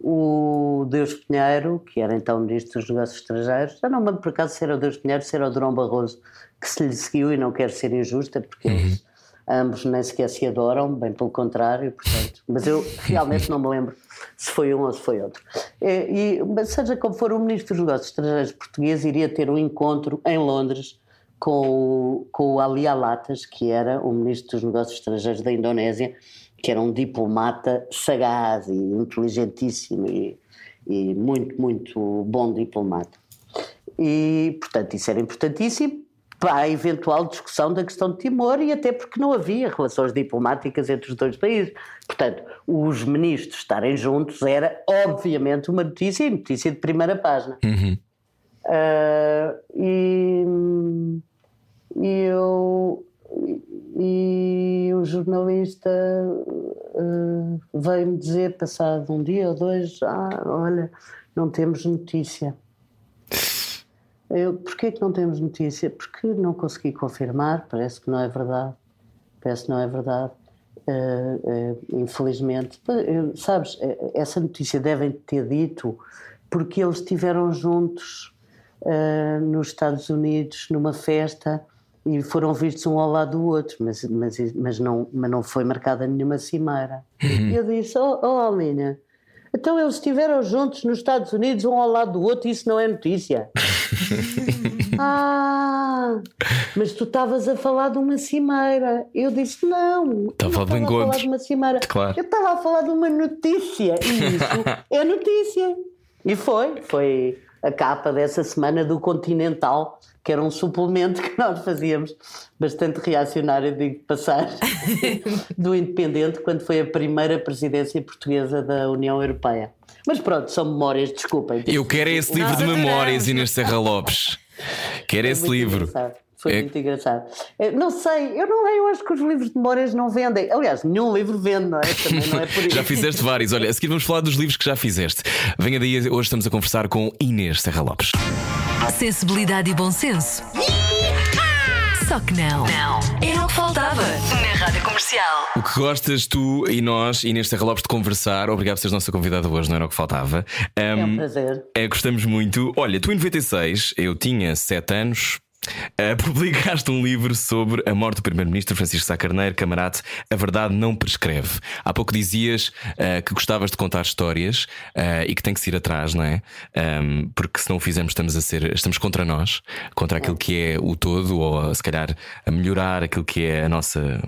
o Deus Pinheiro, que era então Ministro dos Negócios Estrangeiros, já não me lembro por acaso se era o Deus Pinheiro, se era o Durão Barroso, que se lhe seguiu e não quero ser injusta, porque uhum. eles ambos nem sequer se adoram, bem pelo contrário, portanto, mas eu realmente não me lembro se foi um ou se foi outro. E, e seja como for, o Ministro dos Negócios Estrangeiros português iria ter um encontro em Londres com o, com o Ali Alatas, que era o Ministro dos Negócios Estrangeiros da Indonésia, que era um diplomata sagaz e inteligentíssimo e, e muito, muito bom diplomata. E, portanto, isso era importantíssimo. para a eventual discussão da questão de Timor e até porque não havia relações diplomáticas entre os dois países. Portanto, os ministros estarem juntos era obviamente uma notícia e notícia de primeira página. Uhum. Uh, e, e eu e o jornalista uh, veio-me dizer, passado um dia ou dois, ah, olha, não temos notícia. Eu, porquê que não temos notícia? Porque não consegui confirmar, parece que não é verdade. Parece que não é verdade. Uh, uh, infelizmente, sabes, essa notícia devem ter dito porque eles estiveram juntos nos Estados Unidos numa festa e foram vistos um ao lado do outro, mas, mas, mas, não, mas não foi marcada nenhuma cimeira. Uhum. E eu disse: Oh, oh Almina, então eles estiveram juntos nos Estados Unidos, um ao lado do outro, e isso não é notícia. ah, mas tu estavas a falar de uma cimeira. Eu disse: Não, estava a falar de uma cimeira. Claro. Eu estava a falar de uma notícia, e isso é notícia. E foi, foi a capa dessa semana do Continental que era um suplemento que nós fazíamos bastante reacionário, digo de passagem, do Independente, quando foi a primeira presidência portuguesa da União Europeia. Mas pronto, são memórias, desculpem. Eu quero esse livro de memórias, Inês Serra Lopes. Quero esse livro. Engraçado. Foi é... muito engraçado. Eh, não sei, eu não eu acho que os livros de memórias não vendem. Aliás, nenhum livro vende, não é? Também não é por isso. já fizeste vários. Olha, a seguir vamos falar dos livros que já fizeste. Venha daí, hoje estamos a conversar com Inês Serra Lopes. Sensibilidade e bom senso. Só que não. Não. Era o que faltava na Rádio Comercial. O que gostas tu e nós, Inês Serra Lopes, de conversar. Obrigado por seres nossa convidada hoje, não era o que faltava. Um, é um prazer. É, gostamos muito. Olha, tu em 96, eu tinha 7 anos, Uh, publicaste um livro sobre a morte do Primeiro-Ministro Francisco Sá Carneiro, camarate, A Verdade Não Prescreve. Há pouco dizias uh, que gostavas de contar histórias uh, e que tem que se ir atrás, não é? Um, porque se não o fizermos, estamos a ser, estamos contra nós, contra aquilo que é o todo, ou se calhar a melhorar aquilo que é a nossa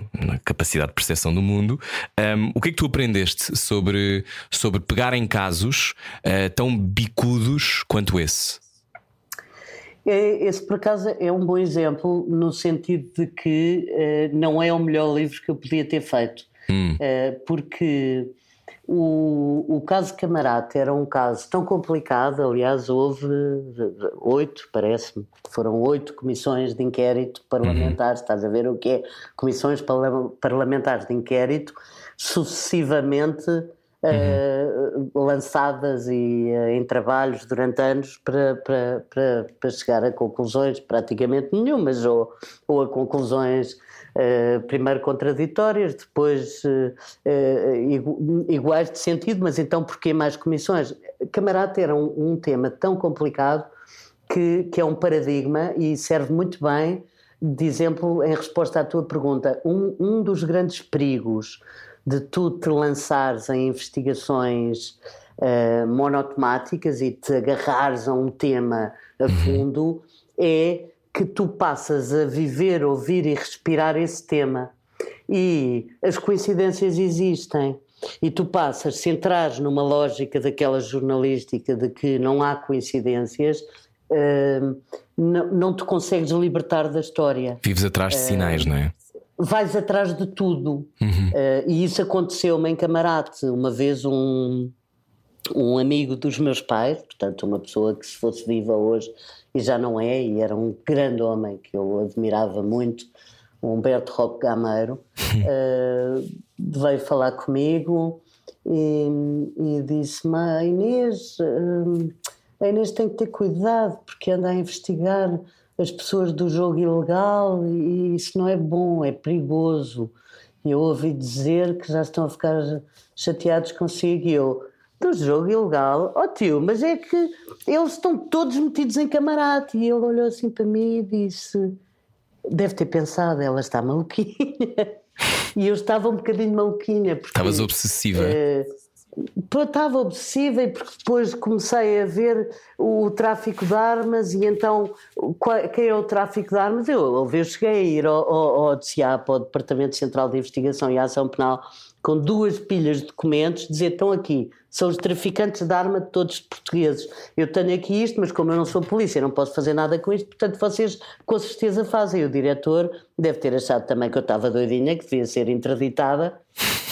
capacidade de percepção do mundo. Um, o que é que tu aprendeste sobre, sobre pegar em casos tão bicudos quanto esse? É, esse, por acaso, é um bom exemplo no sentido de que uh, não é o melhor livro que eu podia ter feito. Hum. Uh, porque o, o caso Camarate era um caso tão complicado, aliás, houve oito, parece-me, foram oito comissões de inquérito parlamentares, uhum. estás a ver o que é? Comissões parlamentares de inquérito, sucessivamente uhum. uh, lançadas e uh, em trabalhos durante anos para, para, para, para, chegar a conclusões praticamente nenhumas, ou, ou a conclusões uh, primeiro contraditórias, depois iguais de sentido, mas então porquê mais comissões? Camarata era um, um tema tão complicado que, que é um paradigma e serve muito bem de exemplo em resposta à tua pergunta. Um, um dos grandes perigos de tu te lançares em investigações uh, monotemáticas e te agarrares a um tema a uhum. fundo é que tu passas a viver, ouvir e respirar esse tema. E as coincidências existem. E tu passas, se entrares numa lógica daquela jornalística de que não há coincidências, uh, não, não te consegues libertar da história. Vives atrás de sinais, uh, não é? Vais atrás de tudo. Uhum. Uh, e isso aconteceu-me em Camarate. Uma vez um, um amigo dos meus pais, portanto, uma pessoa que se fosse viva hoje e já não é, e era um grande homem que eu admirava muito, Humberto Roque Gameiro, uh, veio falar comigo e, e disse-me: Inês, uh, a Inês tem que ter cuidado porque anda a investigar as pessoas do jogo ilegal e isso não é bom, é perigoso. E eu ouvi dizer que já estão a ficar chateados consigo e eu, do jogo ilegal, ó oh, tio, mas é que eles estão todos metidos em camarate. E ele olhou assim para mim e disse: deve ter pensado, ela está maluquinha. e eu estava um bocadinho maluquinha. Porque, Estavas obsessiva. Uh, estava obsessiva e porque depois comecei a ver o, tráfico de armas e então quem é o tráfico de armas? Eu, eu cheguei a ir ao, ao, ao DCAP, ao Departamento Central de Investigação e Ação Penal, com duas pilhas de documentos, dizer estão aqui, são os traficantes de arma de todos os portugueses. Eu tenho aqui isto, mas como eu não sou polícia, não posso fazer nada com isto, portanto vocês com certeza fazem. O diretor deve ter achado também que eu estava doidinha, que devia ser interditada,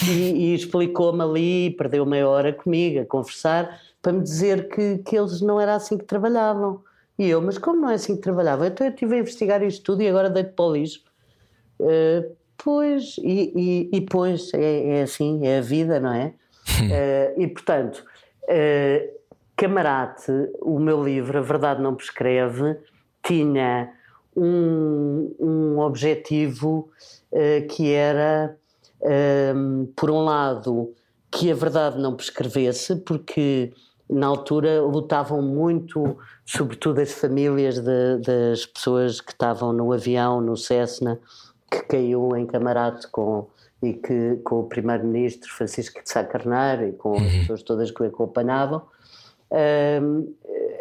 e, e explicou-me ali, perdeu meia hora comigo a conversar, para me dizer que, que eles não era assim que trabalhavam. E eu, mas como não é assim que trabalhavam? Então eu estive a investigar isto tudo e agora deito para o lixo. Uh, Pois, e, e, e pois, é, é, assim, é a vida, não é? uh, e portanto, uh, Camarate, o meu livro, A Verdade Não Prescreve, tinha um, um objetivo uh, que era, por um lado, que a verdade não prescrevesse, porque na altura lutavam muito, sobretudo as famílias de, das pessoas que estavam no avião, no Cessna, que caiu em camarada com e que com o primeiro-ministro Francisco de Sá Carneiro e com as uhum. pessoas todas que o acompanhavam um,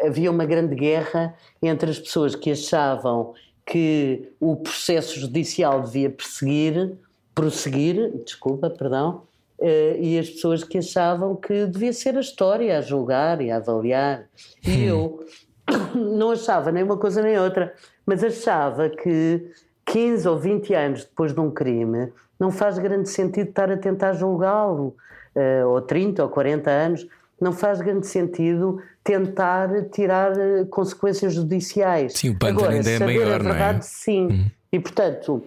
havia uma grande guerra entre as pessoas que achavam que o processo judicial devia perseguir, prosseguir, desculpa, perdão, uh, e as pessoas que achavam que devia ser a história a julgar e a avaliar. E eu não achava nem uma coisa nem outra, mas achava que 15 ou 20 anos depois de um crime, não faz grande sentido estar a tentar julgá-lo, uh, ou 30 ou 40 anos, não faz grande sentido tentar tirar uh, consequências judiciais. Sim, o pântano ainda é maior, a verdade, não é? Sim. Uhum. E portanto,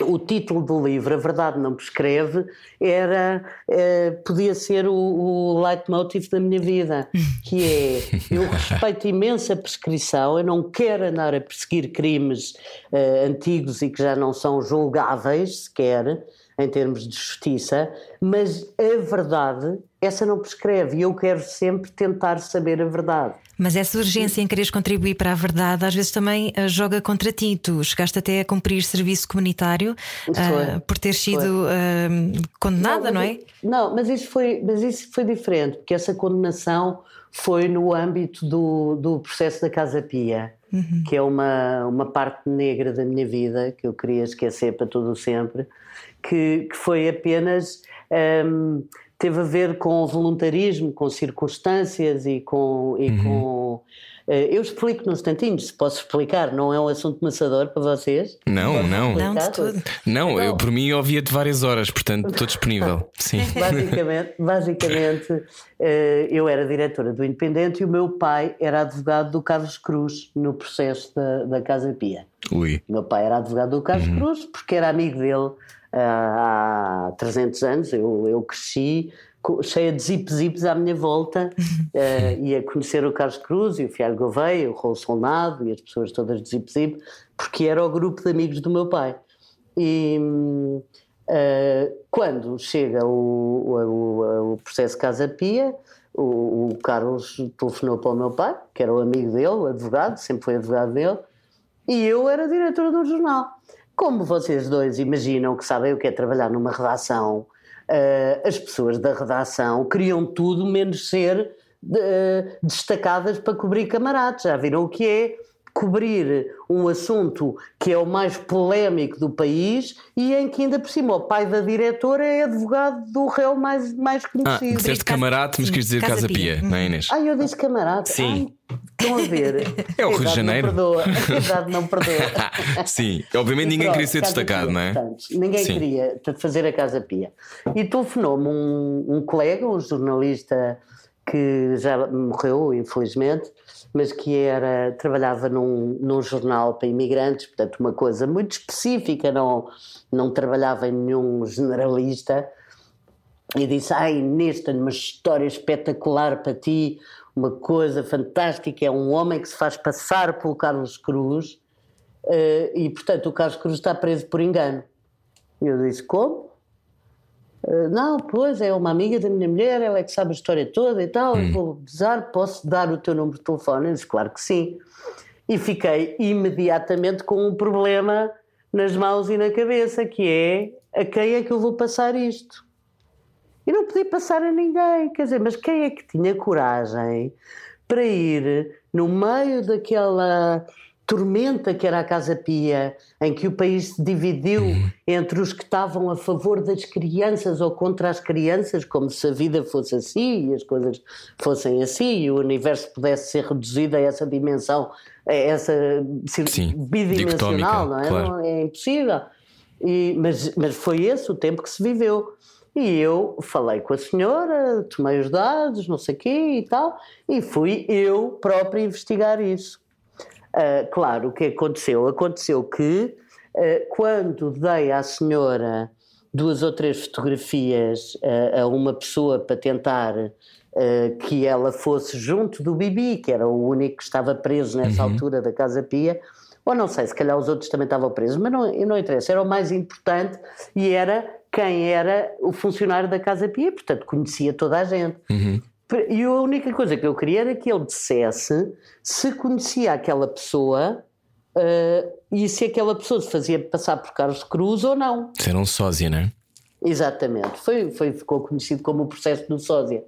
o título do livro, A Verdade Não Prescreve, era, eh, podia ser o, o leitmotiv da minha vida, que é, eu respeito imenso a prescrição, eu não quero andar a perseguir crimes eh, antigos e que já não são julgáveis sequer, em termos de justiça, mas a verdade, essa não prescreve e eu quero sempre tentar saber a verdade. Mas essa urgência em quereres contribuir para a verdade às vezes também uh, joga contra ti. Tu chegaste até a cumprir serviço comunitário uh, por ter sido uh, condenada, não, não é? Não, mas isso, foi, mas isso foi diferente, porque essa condenação foi no âmbito do, do processo da Casa Pia, uhum. que é uma, uma parte negra da minha vida que eu queria esquecer para todo sempre, que, que foi apenas. Um, teve a ver com voluntarismo, com circunstâncias e com. E uhum. com eh, eu explico nos instantinhos, se posso explicar, não é um assunto maçador para vocês? Não, não. Não, de tudo. Não, eu por mim ouvia-te várias horas, portanto estou disponível. Sim. Basicamente, basicamente eh, eu era diretora do Independente e o meu pai era advogado do Carlos Cruz no processo da, da Casa Pia. Ui. O meu pai era advogado do Carlos uhum. Cruz porque era amigo dele há 300 anos, eu, eu cresci cheia de zip-zips à minha volta, uh, ia conhecer o Carlos Cruz e o Fialho Gouveia, o Rolo Soldado e as pessoas todas de zip-zip, porque era o grupo de amigos do meu pai. E uh, quando chega o, o, o processo Casa Pia, o, o, Carlos telefonou para o meu pai, que era o amigo dele, o advogado, sempre foi advogado dele, e eu era diretora do jornal. Como vocês dois imaginam que sabem o que é trabalhar numa redação, uh, as pessoas da redação queriam tudo menos ser uh, destacadas para cobrir camaradas. Já viram o que é? Cobrir um assunto que é o mais polémico do país e em que ainda por cima o pai da diretora é advogado do réu mais, mais conhecido. Ah, disseste camarada, mas quis dizer Casa, Casa Pia, não é Inês? Ah, eu disse camarada. Sim. Ai, estão a ver. É o Rio de Janeiro. Não perdoa. A não perdoa. Sim, obviamente ninguém queria ser destacado, Pia, não é? Portanto, ninguém Sim. queria fazer a Casa Pia. E telefonou-me um, um colega, um jornalista que já morreu, infelizmente, mas que era trabalhava num, num jornal para imigrantes, portanto uma coisa muito específica, não, não trabalhava em nenhum generalista, e disse, ai tenho uma história espetacular para ti, uma coisa fantástica, é um homem que se faz passar pelo Carlos Cruz, uh, e portanto o Carlos Cruz está preso por engano. E eu disse, como? Eh, não, pois é uma amiga da minha mulher, ela é que sabe a história toda e tal. Hum. Vou usar, posso dar o teu número de telefone? Eu disse, claro que sim. E fiquei imediatamente com um problema nas mãos e na cabeça, que é a quem é que eu vou passar isto? E não podia passar a ninguém. Quer dizer, mas quem é que tinha coragem para ir no meio daquela tormenta que era a Casa Pia, em que o país se dividiu entre os que estavam a favor das crianças ou contra as crianças, como se a vida fosse assim e as coisas fossem assim e o universo pudesse ser reduzido a essa dimensão, a essa Sim, bidimensional, não é? claro. Não, é impossível. E, mas, mas foi esse o tempo que se viveu. E eu falei com a senhora, tomei os dados, não sei o quê e tal, e fui eu próprio investigar isso. Ah, claro, o que aconteceu? Aconteceu que ah, quando dei à senhora duas ou três fotografias ah, a uma pessoa para tentar que ela fosse junto do Bibi, que era o único que estava preso nessa altura da Casa Pia, ou não sei, se calhar os outros também estavam presos, mas não, não interessa, era o mais importante e era quem era o funcionário da Casa Pia, portanto conhecia toda a gente. E a única coisa que eu queria era que ele dissesse se conhecia aquela pessoa eh, e se aquela pessoa se fazia passar por Carlos Cruz ou não. Ser um sósia, não é? Exatamente. Foi, foi, ficou conhecido como o processo do sósia.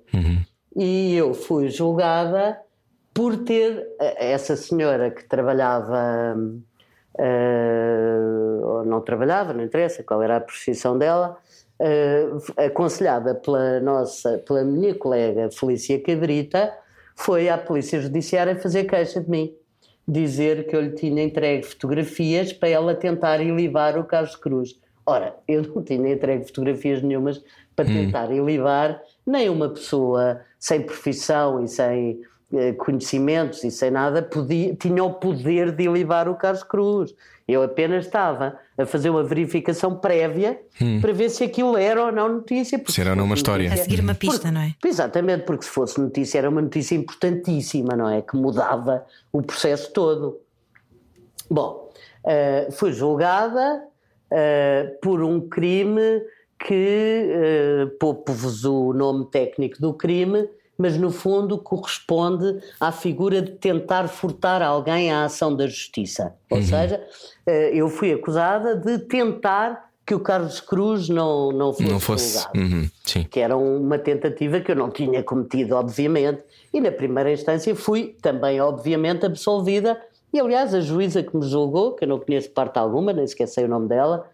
E eu fui julgada por ter eh, essa senhora que trabalhava, eh, ou não trabalhava, não interessa qual era a profissão dela, eh, aconselhada pela nossa, pela minha colega Felícia Cadrita, foi à Polícia Judiciária fazer queixa de mim. Dizer que eu lhe tinha entregue fotografias para ela tentar ilivar o Carlos Cruz. Ora, eu não tinha entregue fotografias nenhumas para tentar ilivar nem uma pessoa sem profissão e sem conhecimentos e sem nada podia, tinha o poder de ilivar o Carlos Cruz. Eu apenas estava a fazer uma verificação prévia para ver se aquilo era ou não notícia. porque Se era ou não uma história. A seguir uma pista, porque- não é? Exatamente, porque se fosse notícia era uma notícia importantíssima, não é? Que mudava o processo todo. Bom, eh, fui julgada eh, por um crime que eh, poupo-vos o nome técnico do crime, mas no fundo corresponde à figura de tentar furtar alguém à ação da justiça. Ou seja, eh, eu fui acusada de tentar que o Carlos Cruz não, não fosse, Não fosse. Uhum, sim. que era uma tentativa que eu não tinha cometido, obviamente, e na primeira instância fui também, obviamente, absolvida. E aliás, a juíza que me julgou, que eu não conheço parte alguma, nem sei o nome dela,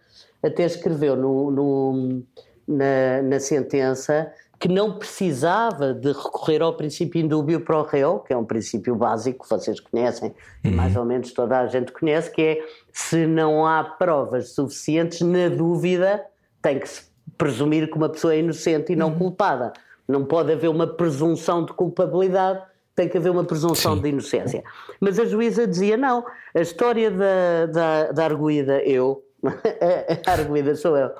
até escreveu no, no- na, na sentença que não precisava de recorrer ao princípio indúbio para o réu, que é um princípio básico que vocês conhecem e mais ou menos toda a gente conhece, que é se não há provas suficientes, na dúvida tem que se presumir que uma pessoa é inocente e não culpada. Não pode haver uma presunção de culpabilidade, tem que haver uma presunção Sim. de inocência. Mas a juíza dizia: não, a história da, da, da arguída, eu, a arguída sou eu,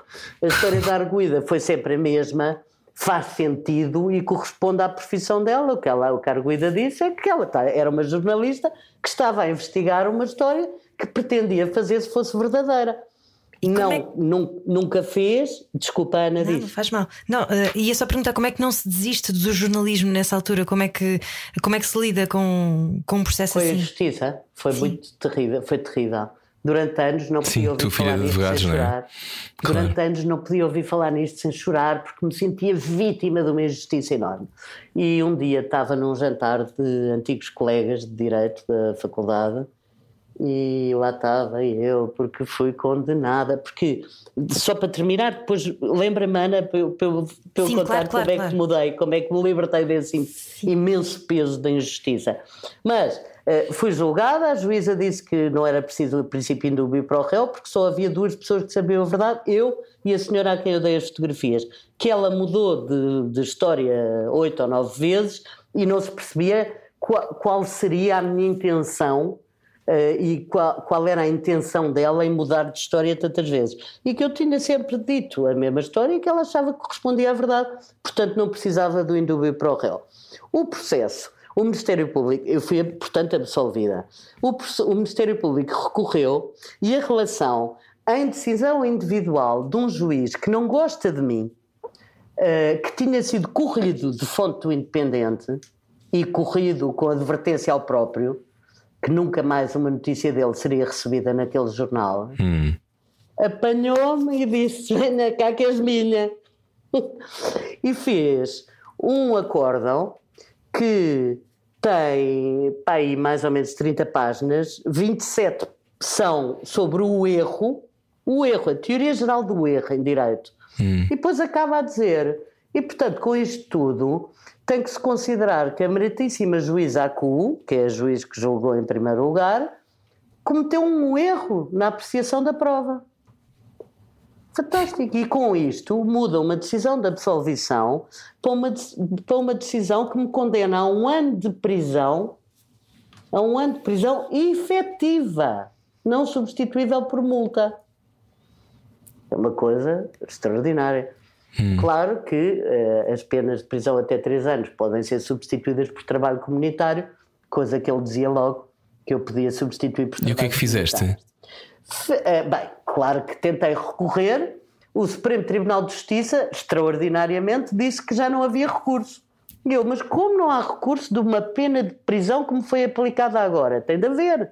a história da arguída foi sempre a mesma, faz sentido e corresponde à profissão dela. O que, ela, o que a disse é que ela tá- era uma jornalista que estava a investigar uma história que pretendia fazer se fosse verdadeira. Não, é nunca fez. Desculpa, Ana, Não, diz. faz mal. Não, eh, ia só perguntar como é que não se desiste do jornalismo nessa altura? Como é que, como é que se lida com, com um processo Foi a assim? justiça, foi Sim. muito terrível, foi terrível. Durante anos não Sim, podia ouvir tu, filha falar nisto advogados, sem é? chorar. Claro. Durante anos não podia ouvir falar nisto sem chorar porque me sentia vítima de uma injustiça enorme. E um dia estava num jantar de antigos colegas de Direito da faculdade e lá estava eu, porque fui condenada. Porque, só para terminar, depois lembra-me, Ana, para eu, para eu- para eu Sim, contar claro, claro, como é claro. que mudei, como é que me libertei desse im- imenso peso da injustiça. Mas eh, fui julgada, a juíza disse que não era preciso o princípio indúbio para o réu, porque só havia duas pessoas que sabiam a verdade, eu e a senhora a quem eu dei as fotografias. Que ela mudou de, de história oito ou nove vezes e não se percebia qual, qual seria a minha intenção eh, e qual, qual era a intenção dela em mudar de história tantas vezes. E que eu tinha sempre dito a mesma história e que ela achava que correspondia à verdade, portanto não precisava do indúbio para o réu. O processo, o Ministério Público, eu fui, portanto, absolvida. O, o Ministério Público recorreu e a relação em decisão individual de um juiz que não gosta de mim, eh, que tinha sido corrido de fonte do Independente e corrido com advertência ao próprio, que nunca mais uma notícia dele seria recebida naquele jornal, Hum. apanhou-me e disse: Venha cá que és minha. e fez um acórdão que tem pá, aí mais ou menos 30 páginas, 27 são sobre o erro, o erro, a teoria geral do erro em direito. E depois acaba a dizer, e portanto, com isto tudo, tem que se considerar que a meritíssima juíza Acu, que é a juiz que julgou em primeiro lugar, cometeu um erro na apreciação da prova. Fantástico. E com isto muda uma decisão de absolvição para uma, para uma decisão que me condena a um ano de prisão, a um ano de prisão efetiva, não substituível por multa. É uma coisa extraordinária. Claro que eh, as penas de prisão até 3 anos podem ser substituídas por trabalho comunitário, coisa que ele dizia logo que eu podia substituir por E o que é trabalho que fizeste? Fe- eh, Bem, claro que tentei recorrer. O Supremo Tribunal de Justiça, extraordinariamente, disse que já não havia recurso. E eu, mas como não há recurso de uma pena de prisão como foi aplicada agora? Tem de haver.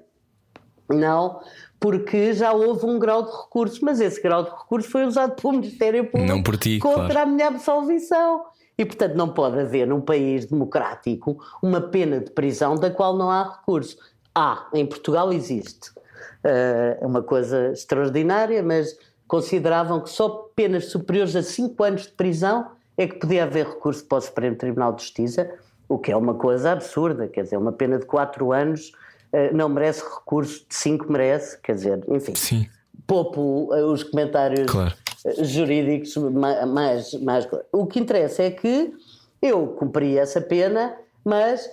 Não, porque já houve um grau de recurso, mas esse grau de recurso foi usado pelo Ministério Público ti, contra claro. a minha absolvição. E, portanto, não pode haver num país democrático uma pena de prisão da qual não há recurso. Há, em Portugal existe. É uma coisa extraordinária, mas consideravam que só penas superiores a 5 anos de prisão é que podia haver recurso para o Supremo Tribunal de Justiça, o que é uma coisa absurda. Quer dizer, uma pena de 4 anos não merece recurso, de 5 merece. Quer dizer, enfim Sim, poupo eh, os comentários Claro. eh, jurídicos ma- mais, mais. O que interessa é que eu cumpri essa pena, mas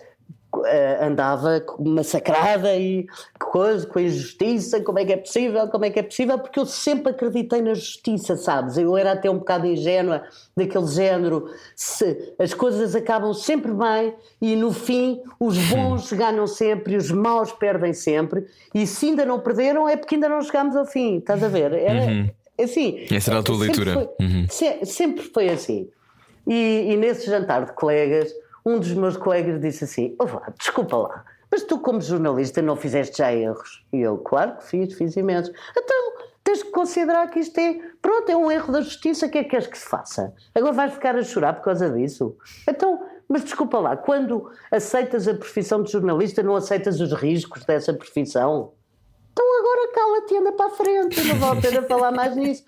eh, andava massacrada e coisa, com a injustiça, como é que é possível, como é que é possível, porque eu sempre acreditei na justiça, sabes? Eu era até um bocado ingênua, daquele género, se as coisas acabam sempre bem e no fim os bons ganham sempre e os maus perdem sempre, e se ainda não perderam é porque ainda não chegámos ao fim, estás a ver? Era, assim, Essa era a tua leitura. foi- Uhum. se- sempre foi assim. E, e nesse jantar de colegas, um dos meus colegas disse assim: "Ó vá, desculpa lá, mas tu, como jornalista, não fizeste já erros? E eu, claro que fiz, fiz imensos. Então, tens que considerar que isto é, pronto, é um erro da justiça, o que é que queres que se faça? Agora vais ficar a chorar por causa disso? Então, mas desculpa lá, quando aceitas a profissão de jornalista, não aceitas os riscos dessa profissão? Agora cala-te e anda para a frente, não vale a pena falar mais nisso.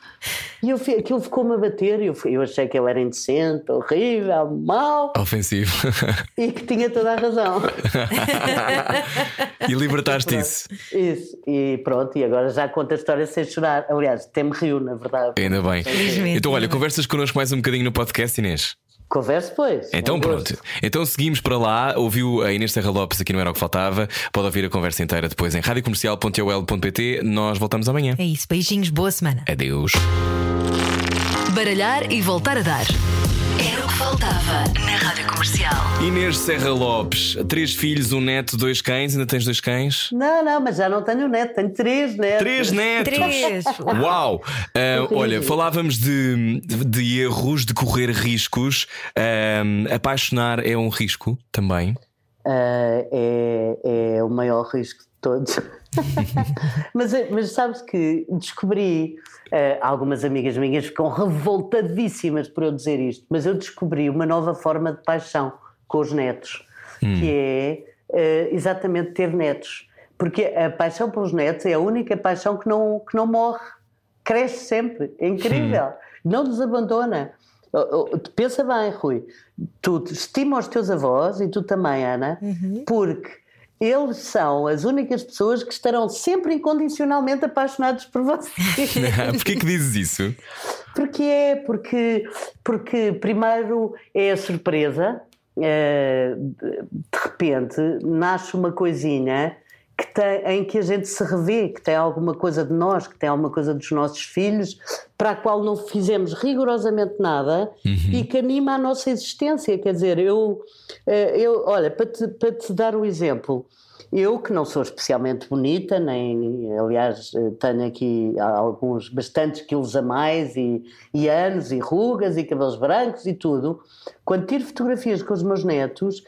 E eu, aquilo ficou-me a bater, e eu, eu achei que ele era indecente, horrível, mau ofensivo. e que tinha toda a razão. e libertaste isso. Isso, e pronto, e agora já conta a história sem chorar. Aliás, até me riu, na verdade. Ainda bem. Então, olha, conversas connosco mais um bocadinho no podcast, Inês. Converse, pois. Então gosto. pronto. Então seguimos para lá. Ouviu a Inês Serra Lopes aqui não era o que faltava. Pode ouvir a conversa inteira depois em radiocomercial.ol.pt. Nós voltamos amanhã. É isso, beijinhos, boa semana. Adeus. Baralhar e voltar a dar. Era o que faltava na Rádio Comercial. Inês Serra Lopes, três filhos, um neto, dois cães. Ainda tens dois cães? Não, não, mas já não tenho neto, tenho três netos. Três netos! Três. Uau! Ah, olha, falávamos de, de, de erros, de correr riscos. Ah, apaixonar é um risco também. Ah, é, é o maior risco de todos. mas, mas sabes que descobri, ah, algumas amigas minhas ficam revoltadíssimas por eu dizer isto, mas eu descobri uma nova forma de paixão com os netos, que é ah, exatamente ter netos. Porque a paixão pelos netos é a única paixão que não, que não morre, cresce sempre, é incrível, não nos abandona. Pensa bem, Rui, tu estima os teus avós e tu também, Ana, porque eles são as únicas pessoas que estarão sempre incondicionalmente apaixonados por você. Porquê que dizes isso? Porque é, porque, porque primeiro é a surpresa, eh, de repente nasce uma coisinha que tem, em que a gente se revê, que tem alguma coisa de nós, que tem alguma coisa dos nossos filhos, para a qual não fizemos rigorosamente nada e que anima a nossa existência. Quer dizer, eu, eh, eu olha, para te, para te dar um exemplo, eu que não sou especialmente bonita, nem, aliás, eh, tenho aqui alguns, bastantes quilos a mais e, e anos e rugas e cabelos brancos e tudo, quando tiro fotografias com os meus netos,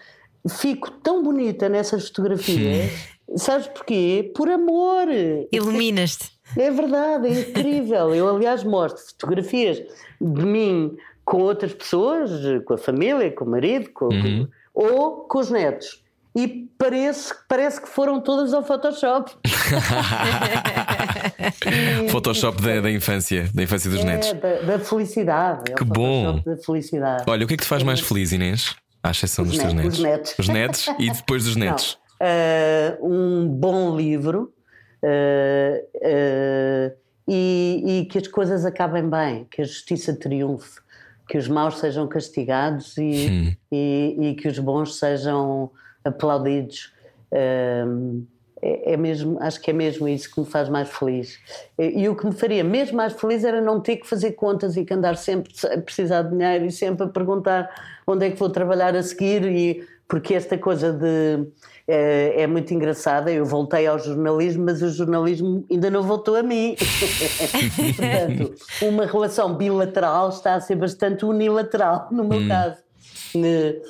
fico tão bonita nessas fotografias, sabes porquê? Por amor! Iluminas-te. É verdade, é incrível. Eu, aliás, mostro fotografias de mim com outras pessoas, com a família, com o marido, com, Uhum. ou com os netos. E parece, parece que foram todas ao Photoshop. Photoshop da, da infância, da infância dos netos. É, da, da felicidade. é o Que bom. Da felicidade. Olha, o que é que te faz mais feliz, Inês? À exceção Os dos teus netos, netos. os netos. Os netos e depois dos netos. Eh, um bom livro eh, eh, e, e que as coisas acabem bem, que a justiça triunfe, que os maus sejam castigados e, e, e que os bons sejam aplaudidos. É, é mesmo, acho que é mesmo isso que me faz mais feliz. E, e o que me faria mesmo mais feliz era não ter que fazer contas e que andar sempre a precisar de dinheiro e sempre a perguntar onde é que vou trabalhar a seguir e porque esta coisa de é, é muito engraçada. Eu voltei ao jornalismo, mas o jornalismo ainda não voltou a mim. Portanto, uma relação bilateral está a ser bastante unilateral, no meu caso, ne-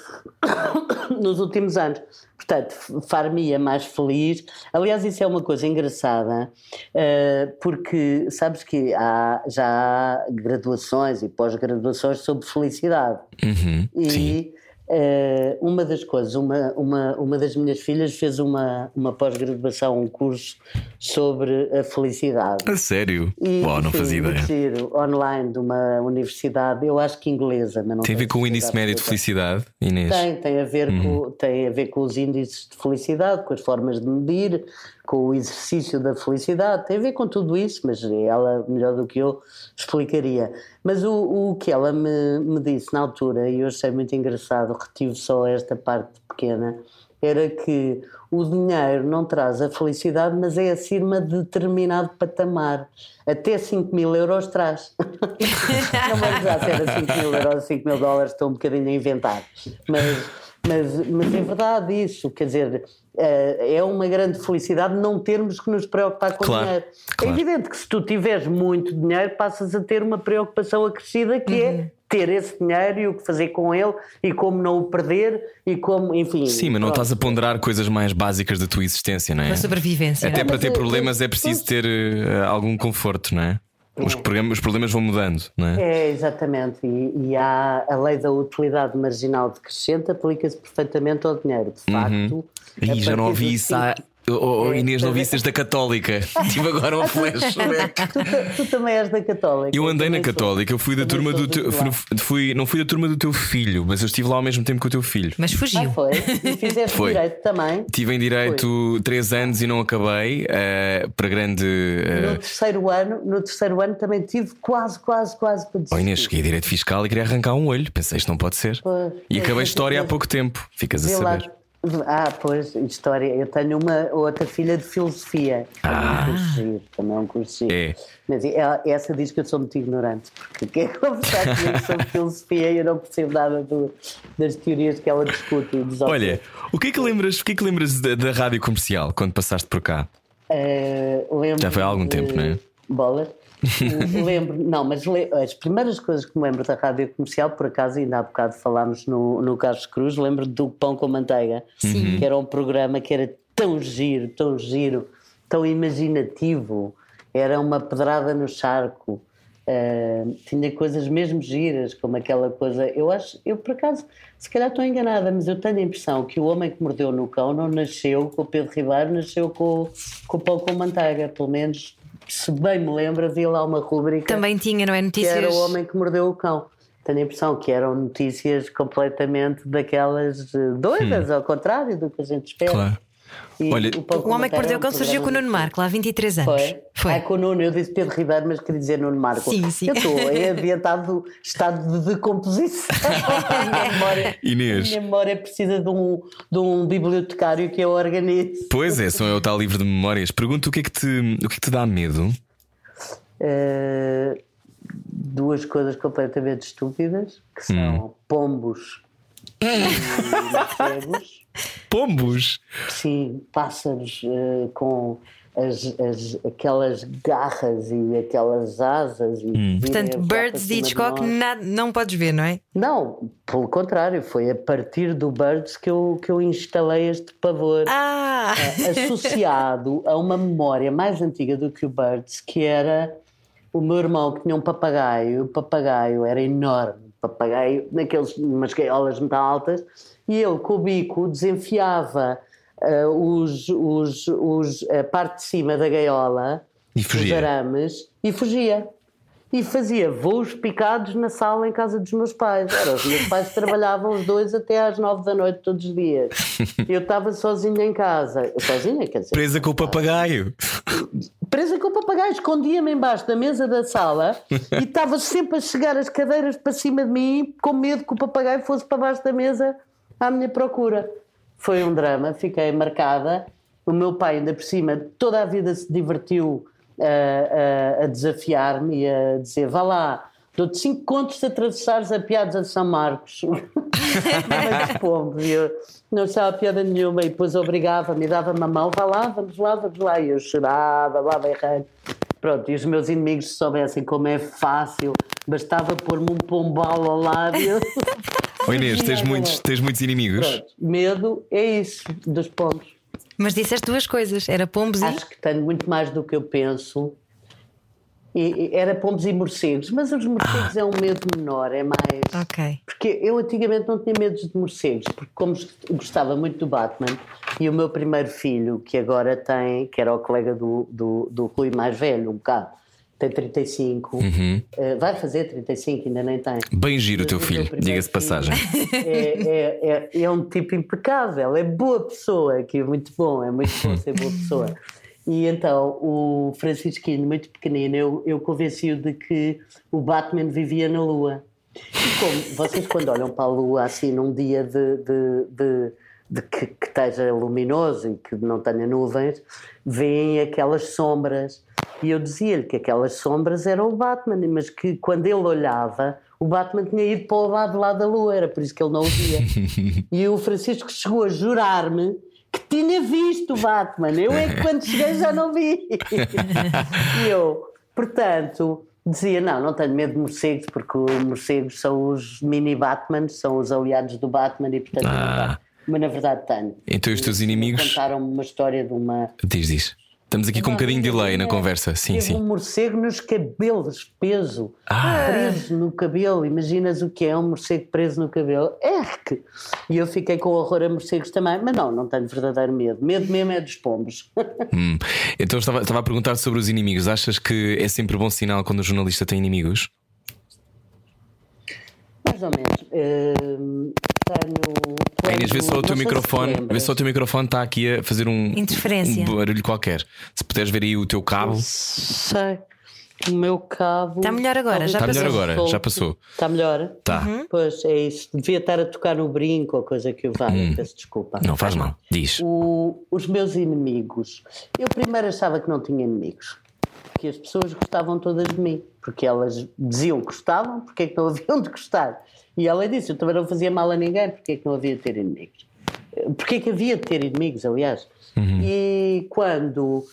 nos últimos anos. Portanto, far-me-ia mais feliz. Aliás, isso é uma coisa engraçada, eh, porque sabes que há, já há graduações e pós-graduações sobre felicidade. Uhum, E Sim. Eh, uma das coisas, uma, uma, uma das minhas filhas fez uma, uma pós-graduação, um curso sobre a felicidade. A sério? E, não fazia ideia. giro, online de uma universidade, eu acho que inglesa, mas não Tem a ver com o índice médio de felicidade, Inês? Tem, tem a, ver com, tem a ver com os índices de felicidade, com as formas de medir, com o exercício da felicidade, tem a ver com tudo isso, mas ela, melhor do que eu, explicaria. Mas o, o que ela me, me disse na altura, e eu achei muito engraçado, retive só esta parte pequena, era que o dinheiro não traz a felicidade, mas é acima de determinado patamar. Até 5 mil euros traz. não vamos já se era 5 mil euros, 5 mil dólares, estou um bocadinho a inventar. Mas, mas, mas é verdade isso, quer dizer, eh, é uma grande felicidade não termos que nos preocupar com Claro, o dinheiro. claro. É evidente que se tu tiveres muito dinheiro, passas a ter uma preocupação acrescida que Uhum. é ter esse dinheiro e o que fazer com ele e como não o perder e como, enfim. Sim, mas não pronto. estás a ponderar coisas mais básicas da tua existência, não é? Uma sobrevivência. Até para ter é- problemas é preciso ter eh, algum conforto, não é? Os, problemas, os problemas vão mudando, não é? É, exatamente. E, e há a lei da utilidade marginal decrescente aplica-se perfeitamente ao dinheiro. De facto. a Ih, já não ouvi isso. há- Oh, oh, Inês, não é- ouvi isso desde a Católica. Tive agora um flashback. Tu, tu também és da Católica. Eu andei na sou. Católica, eu fui da também turma do teu. fui- não fui da turma do teu filho, mas eu estive lá ao mesmo tempo que o teu filho. Mas Ah, fugiu. foi? E fizeste Foi. direito também. Tive em direito três anos e não acabei, eh, para grande. eh, No terceiro ano, no terceiro ano também tive quase, quase, quase para Oh. Inês, cheguei a direito fiscal e queria arrancar um olho. Pensei, isto não pode ser. Pois. E acabei Mas- história há pouco tempo. Ficas a Vê lá. Ah, pois, história. Eu tenho uma outra filha de filosofia. Também é também é um curso. É. Mas ela- essa diz que eu sou muito ignorante, porque quer conversar comigo sobre filosofia e eu não percebo nada do- das teorias que ela discute. e Olha, o que é que lembras, o que é que lembras da, da rádio comercial quando passaste por cá? Lembro Já foi há algum tempo, não é? Bolas. Lembro, não, mas as primeiras coisas que me lembro da rádio comercial, por acaso, ainda há bocado falámos no, no Carlos Cruz, lembro do Pão com Manteiga, Uhum. que era um programa que era tão giro, tão giro, tão imaginativo, era uma pedrada no charco. eh, tinha coisas mesmo giras, como aquela coisa. Eu acho, eu por acaso, se calhar estou enganada, mas eu tenho a impressão que o homem que mordeu no cão não nasceu com o Pedro Ribeiro, nasceu com, com o pão com manteiga. Pelo menos, se bem me lembro, havia lá uma rubrica Também tinha, não é? que Notícias. era o homem que mordeu o cão. Tenho a impressão que eram notícias completamente daquelas eh, doidas, ao contrário do que a gente espera. Hum. Claro. E Olha, O Homem que Mordeu é o Cão surgiu com o Nuno Marco, lá há 23 anos. foi? Foi. Ah, com o Nuno, eu disse Pedro Ribeiro, mas queria dizer Nuno Marco. Sim, sim. Eu estou em adiantado estado de decomposição. a, minha memória, Inês. a minha memória precisa de um, de um bibliotecário que eu organize. Pois é, sou eu tal livre de memórias. Pergunto o que é que te, o que é que te dá medo? Eh, duas coisas completamente estúpidas, que Hum. são pombos e morcegos. Pombos! Sim, pássaros eh, com as, as- aquelas garras e aquelas asas. E virem Portanto, Birds de Hitchcock nada- não podes ver, não é? Não, pelo contrário, foi a partir do Birds que eu, que eu instalei este pavor. Ah! associado a uma memória mais antiga do que o Birds, que era o meu irmão que tinha um papagaio, e o papagaio era enorme, papagaio, naqueles, umas gaiolas muito altas, e ele com o bico desenfiava uh, os, os, os, a parte de cima da gaiola, os arames, e fugia. E fazia voos picados na sala em casa dos meus pais. Era, os meus pais trabalhavam os dois até às nove da noite todos os dias. Eu estava sozinha em casa. Sozinha, quer dizer. Presa com o papagaio. Presa com o papagaio, escondia-me embaixo da mesa da sala e estava sempre a chegar as cadeiras para cima de mim, com medo que o papagaio fosse para baixo da mesa à minha procura. Foi um drama, fiquei marcada. O meu pai, ainda por cima, toda a vida se divertiu a, a- a desafiar-me e a dizer: vá lá, dou-te cinco contos se atravessares a piadas a São Marcos. Mas, eu não estava piada nenhuma e depois obrigava-me, dava-me a mão, vá lá, vamos lá, vamos lá. E eu chorava, lá berrando. Pronto, e os meus inimigos se soubessem como é fácil, bastava pôr-me um pombal ao lado. Ô Inês, tens muitos, tens muitos inimigos? Pronto, medo é isso, dos pombos. Mas disseste duas coisas: era pombos e. Acho que tenho muito mais do que eu penso. E, e era pombos e morcegos, mas os morcegos é um medo menor, é mais. Ok. Porque eu antigamente não tinha medo de morcegos, porque como gostava muito do Batman, e o meu primeiro filho, que agora tem, que era o colega do, do, do Rui mais velho, um bocado, tem 35, eh, vai fazer 35, ainda nem tem. Bem giro o teu filho, diga-se passagem. É, é, é, é um tipo impecável, é boa pessoa, que é muito bom, é muito bom ser boa pessoa. E então o Francisquinho, muito pequenino, eu, eu convenci-o de que o Batman vivia na Lua. E como vocês, quando olham para a Lua assim num dia de, de, de, de que, que esteja luminoso e que não tenha nuvens, veem aquelas sombras. E eu dizia-lhe que aquelas sombras eram o Batman, mas que quando ele olhava, o Batman tinha ido para o lado lá da Lua, era por isso que ele não o via. e o Francisco chegou a jurar-me que tinha visto o Batman. Eu é que quando cheguei já não vi. e eu, portanto, dizia: não, não tenho medo de morcegos, porque os morcegos são os mini Batman, são os aliados do Batman, e portanto, Ah. mas na verdade tenho. Então os teus inimigos. Contaram-me uma história de uma. Diz, diz. Estamos aqui com um bocadinho de delay na conversa. Sim, sim. um morcego nos cabelos, peso, Ah. preso no cabelo. Imaginas o que é um morcego preso no cabelo? Erque! E eu fiquei com horror a morcegos também, mas não, não tenho verdadeiro medo. Medo mesmo é dos pombos. Hum. Então estava, estava a perguntar sobre os inimigos. Achas que é sempre bom sinal quando o jornalista tem inimigos? Mais ou menos. Hum, tenho. Ah, Inês, vê só o teu microfone. Vê só o teu microfone está aqui a fazer um, Interferência. um barulho qualquer. Se puderes ver aí o teu cabo. Sei. O meu cabo. Está melhor agora, já Está melhor passou. agora, já passou. Está melhor? Tá. Pois é isso. Devia estar a tocar no brinco ou coisa que eu valha. Peço desculpa. Hum. Não faz mal. Diz. O- os meus inimigos. Eu primeiro achava que não tinha inimigos. Que as pessoas gostavam todas de mim. Porque elas diziam que gostavam, porque é que não haviam de gostar? E ela disse: Eu também não fazia mal a ninguém, porque é que não havia de ter inimigos? Porque é que havia de ter inimigos, aliás? E quando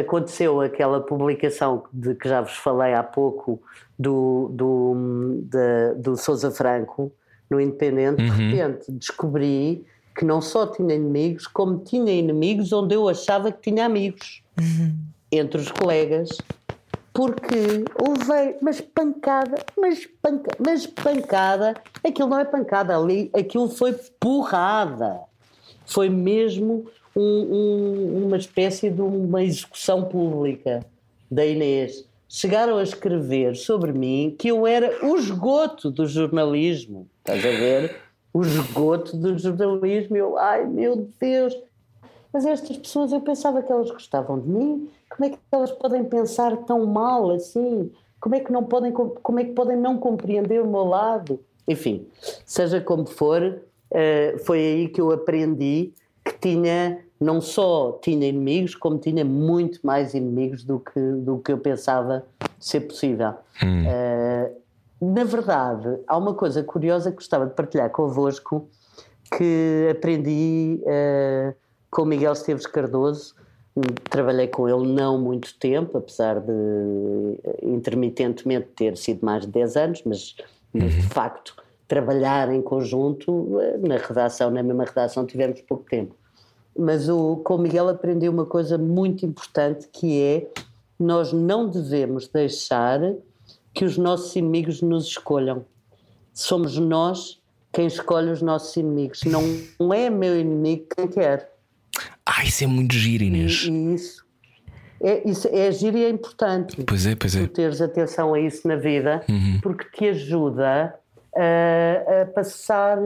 aconteceu aquela publicação de que já vos falei há pouco do, do, da- do Sousa Franco no Independente, de repente descobri que não só tinha inimigos, como tinha inimigos onde eu achava que tinha amigos. Entre os colegas, porque levei mas pancada, mas pancada, mas pancada, aquilo não é pancada ali, aquilo foi porrada. Foi mesmo um- um- uma espécie de uma execução pública da Inês. Chegaram a escrever sobre mim que eu era o esgoto do jornalismo. Estás a ver? O esgoto do jornalismo. Eu, ai meu Deus, mas estas pessoas, eu pensava que elas gostavam de mim. Como é que elas podem pensar tão mal assim? Como é que não podem, como é que podem não compreender o meu lado? Enfim, seja como for, eh, foi aí que eu aprendi que tinha não só tinha inimigos, como tinha muito mais inimigos do que do que eu pensava ser possível. Eh, na verdade, há uma coisa curiosa que gostava de partilhar convosco que aprendi eh, com Miguel Esteves Cardoso. Trabalhei com ele não muito tempo, apesar de eh, intermitentemente ter sido mais de 10 anos, mas, mas de facto trabalhar em conjunto eh, na redação, na mesma redação, tivemos pouco tempo. Mas o, com o Miguel aprendi uma coisa muito importante que é nós não devemos deixar que os nossos inimigos nos escolham somos nós quem escolhe os nossos inimigos. Não é meu inimigo quem quer. Ah, isso é muito giro, Inês. E, e isso é, isso é giro e é importante. Pois é, pois é. Tu teres atenção a isso na vida, porque te ajuda a, a passar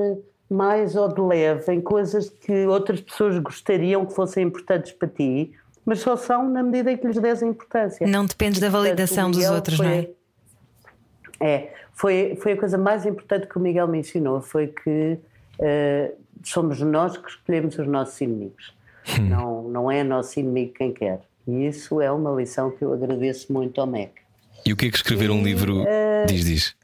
mais ou de leve em coisas que outras pessoas gostariam que fossem importantes para ti, mas só são na medida em que lhes des a importância. Não dependes da validação dos outros, foi- não é? É, foi, foi a coisa mais importante que o Miguel me ensinou, foi que eh, somos nós que escolhemos os nossos inimigos. Não, não é nosso inimigo quem quer. E isso é uma lição que eu agradeço muito ao MEC. E o que é que escrever um livro diz, diz?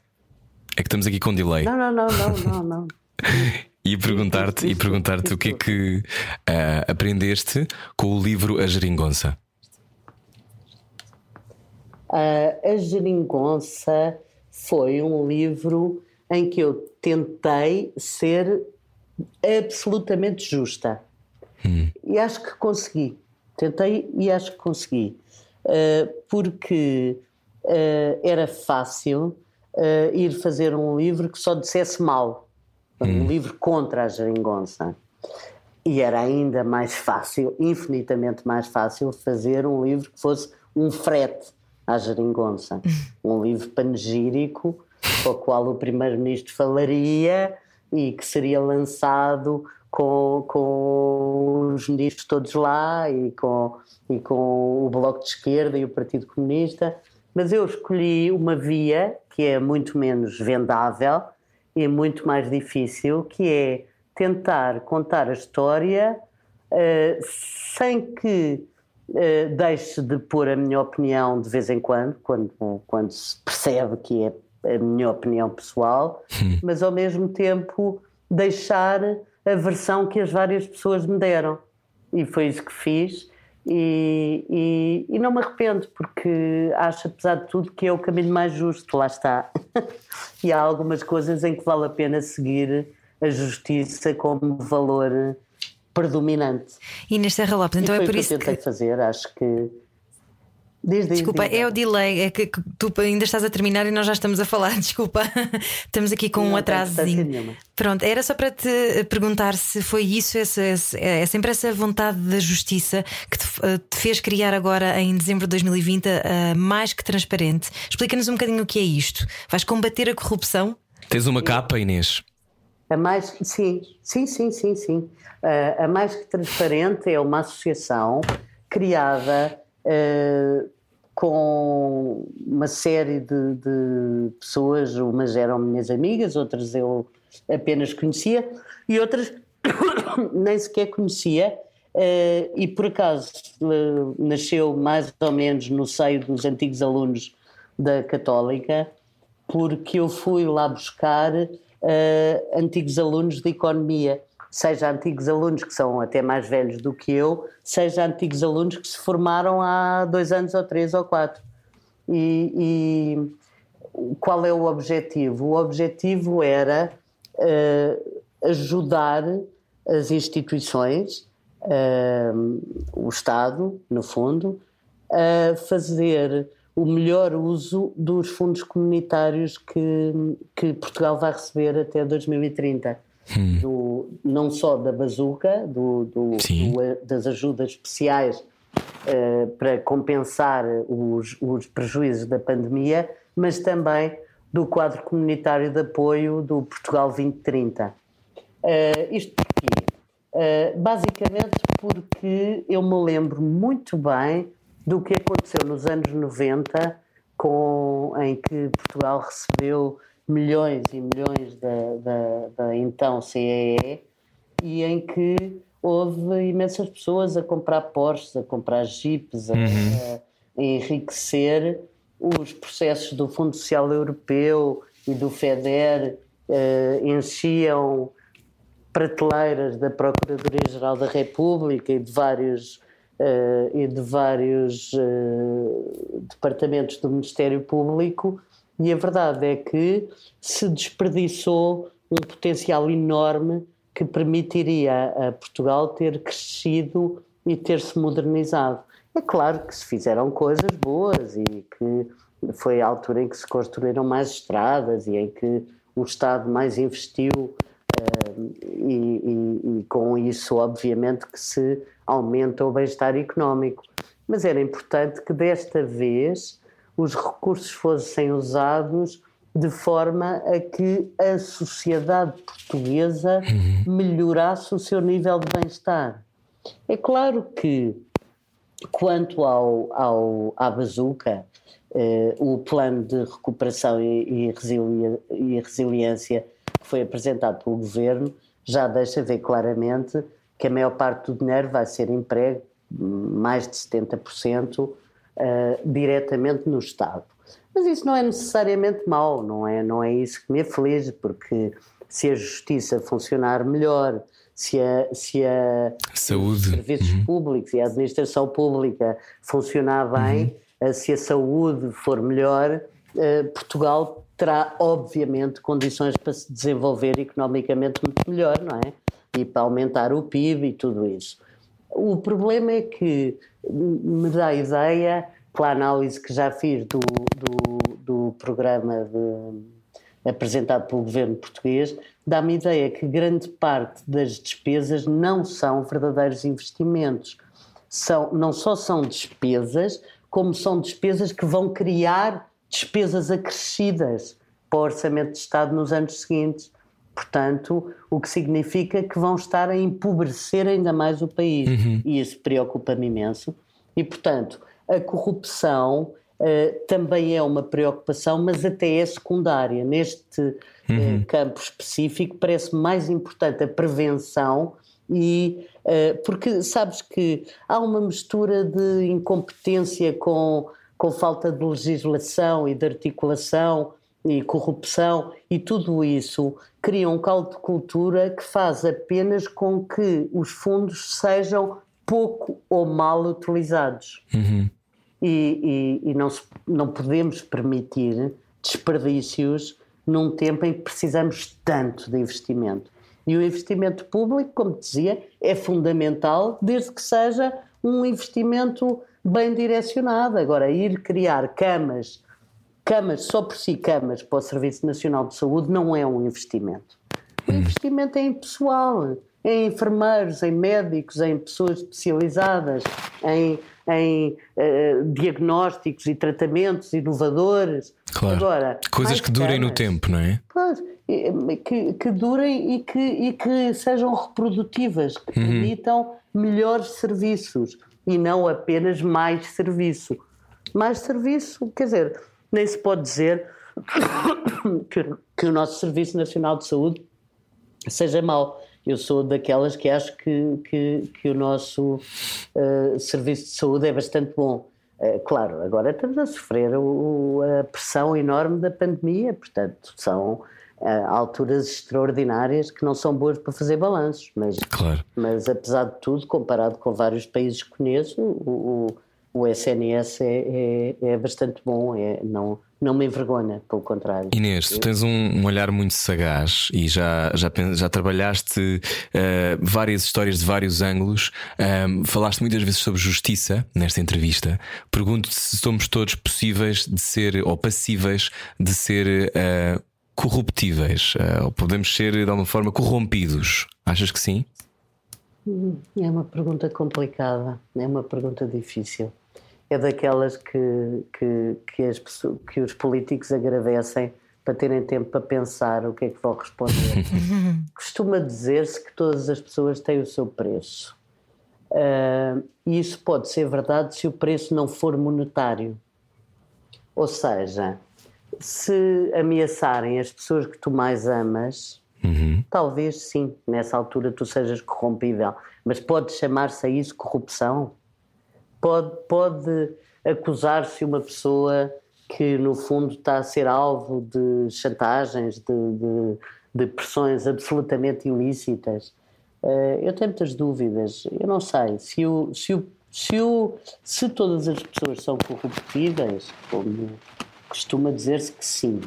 É que estamos aqui com delay. Não, não, não, não, não, não. E perguntar-te e perguntar-te o que é que ah, aprendeste com o livro A Geringonça. Ah, a Geringonça foi um livro em que eu tentei ser absolutamente justa. E acho que consegui. Tentei e acho que consegui. Ah, porque ah, era fácil ah, ir fazer um livro que só dissesse mal. Um livro contra a Geringonça. E era ainda mais fácil, infinitamente mais fácil, fazer um livro que fosse um frete à geringonça. Um livro panegírico, para o qual o Primeiro-Ministro falaria e que seria lançado com, com os ministros todos lá e com, e com o Bloco de Esquerda e o Partido Comunista. Mas eu escolhi uma via que é muito menos vendável e muito mais difícil, que é tentar contar a história eh, sem que eh, deixe de pôr a minha opinião de vez em quando, quando, quando se percebe que é a minha opinião pessoal, mas ao mesmo tempo deixar a versão que as várias pessoas me deram. E foi isso que fiz. E, e- e não me arrependo, porque acho, apesar de tudo, que é o caminho mais justo, lá está. e há algumas coisas em que vale a pena seguir a justiça como valor predominante. Inês Serra Lopes, então e é por o que isso eu tentei que. fazer, acho que. Diz, diz, Desculpa, diz, é o delay, é que, que tu ainda estás a terminar e nós já estamos a falar, desculpa. Estamos aqui com um Não importância atrasozinho. Pronto, era só para te perguntar se foi isso, essa, essa- é sempre essa vontade da justiça que te, eh, te fez criar agora em dezembro de 2020 a Mais que Transparente. Explica-nos um bocadinho o que é isto. Vais combater a corrupção? Tens uma capa, Inês? A mais, sim, sim, sim, sim, sim. Ah, a Mais que Transparente é uma associação criada ah, com uma série de, de pessoas, umas eram minhas amigas, outras eu apenas conhecia e outras nem sequer conhecia. ah, e por acaso ah, nasceu mais ou menos no seio dos antigos alunos da Católica, porque eu fui lá buscar eh, antigos alunos de economia, seja antigos alunos que são até mais velhos do que eu, seja antigos alunos que se formaram há dois anos ou três ou quatro. E, e qual é o objetivo? O objetivo era eh, ajudar as instituições, eh, o Estado, no fundo, a fazer o melhor uso dos fundos comunitários que, que Portugal vai receber até 2030. Do- não só da bazuca, do, do- do- das ajudas especiais eh, para compensar os, os prejuízos da pandemia, mas também do quadro comunitário de apoio do Portugal 2030. Eh, isto porquê? Eh, basicamente porque eu me lembro muito bem do que aconteceu nos anos 90, com, em que Portugal recebeu milhões e milhões da, da, da então CEE e em que houve imensas pessoas a comprar Porsches, a comprar Jeeps, a, a enriquecer os processos do Fundo Social Europeu e do FEDER eh, enchiam prateleiras da Procuradoria-Geral da República e de vários, eh, e de vários eh, departamentos do Ministério Público, e a verdade é que se desperdiçou um potencial enorme que permitiria a Portugal ter crescido e ter-se modernizado. É claro que se fizeram coisas boas e que foi a altura em que se construíram mais estradas e em que o Estado mais investiu uh, e, e, e, com isso, obviamente, que se aumenta o bem-estar económico. Mas era importante que desta vez os recursos fossem usados de forma a que a sociedade portuguesa uhum. melhorasse o seu nível de bem-estar. É claro que, quanto ao, ao, à bazuca, eh, o plano de recuperação e, e, e resiliência que foi apresentado pelo governo já deixa ver claramente que a maior parte do dinheiro vai ser emprego, mais de 70%, eh, diretamente no Estado. Mas isso não é necessariamente mau, não é, não é isso que me aflige, porque se a justiça funcionar melhor, se a, se a saúde. os serviços uhum. públicos e a administração pública funcionar bem, uhum. se a saúde for melhor, uh, Portugal terá obviamente condições para se desenvolver economicamente muito melhor, não é? E para aumentar o PIB e tudo isso. O problema é que me dá a ideia pela análise que já fiz do, do, do programa de, apresentado pelo governo português, dá-me a ideia que grande parte das despesas não são verdadeiros investimentos. São, não só são despesas, como são despesas que vão criar despesas acrescidas para o orçamento de Estado nos anos seguintes. Portanto, o que significa que vão estar a empobrecer ainda mais o país. Uhum. E isso preocupa-me imenso. E, portanto, a corrupção uh, também é uma preocupação, mas até é secundária. Neste uh, uhum. campo específico, parece mais importante a prevenção e uh, porque sabes que há uma mistura de incompetência com, com falta de legislação e de articulação e corrupção e tudo isso cria um caldo de cultura que faz apenas com que os fundos sejam pouco ou mal utilizados. Uhum e, e, e não, não podemos permitir desperdícios num tempo em que precisamos tanto de investimento. E o investimento público, como dizia, é fundamental, desde que seja um investimento bem direcionado. Agora, ir criar camas, camas só por si, camas para o Serviço Nacional de Saúde, não é um investimento. O investimento é em pessoal, em enfermeiros, em médicos, em pessoas especializadas, em em uh, diagnósticos e tratamentos inovadores. Claro. Agora, Coisas que durem no tempo, não é? Pois, que, que durem e que, e que sejam reprodutivas, que uhum. permitam melhores serviços e não apenas mais serviço. Mais serviço, quer dizer, nem se pode dizer que, que o nosso Serviço Nacional de Saúde seja mau eu sou daquelas que acho que, que, que o nosso uh, serviço de saúde é bastante bom. Uh, claro, agora estamos a sofrer o, a pressão enorme da pandemia, portanto, são uh, alturas extraordinárias que não são boas para fazer balanços, mas, claro. mas apesar de tudo, comparado com vários países que conheço, o, o, o SNS é, é, é bastante bom, é, não, não me envergonha, pelo contrário. Inês, tu tens um, um olhar muito sagaz e já, já, já trabalhaste uh, várias histórias de vários ângulos. Um, falaste muitas vezes sobre justiça nesta entrevista. Pergunto-te se somos todos possíveis de ser ou passíveis de ser uh, corruptíveis uh, ou podemos ser de alguma forma corrompidos. Achas que sim? É uma pergunta complicada, é uma pergunta difícil é daquelas que, que, que, as que os políticos agradecem para terem tempo para pensar o que é que vão responder. Costuma dizer-se que todas as pessoas têm o seu preço. Uh, e isso pode ser verdade se o preço não for monetário. Ou seja, se ameaçarem as pessoas que tu mais amas, uhum. talvez sim, nessa altura tu sejas corrompível. Mas pode chamar-se a isso corrupção? Pode, pode acusar-se uma pessoa que no fundo está a ser alvo de chantagens, de, de, de pressões absolutamente ilícitas. Uh, eu tenho muitas dúvidas. Eu não sei se, o, se, o, se, o, se todas as pessoas são corruptíveis, como costuma dizer-se que sim,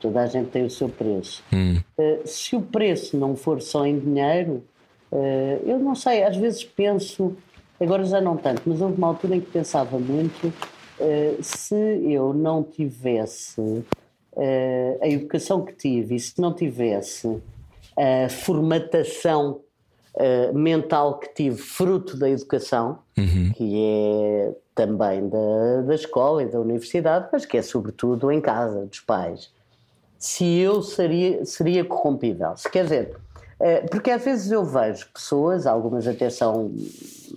toda a gente tem o seu preço. Hum. Uh, se o preço não for só em dinheiro, uh, eu não sei, às vezes penso Agora já não tanto, mas houve uma altura em que pensava muito uh, se eu não tivesse uh, a educação que tive e se não tivesse a formatação uh, mental que tive, fruto da educação, Uhum. que é também da, da escola e da universidade, mas que é sobretudo em casa, dos pais, se eu seria, seria corrompível. Se quer dizer, porque às vezes eu vejo pessoas, algumas até são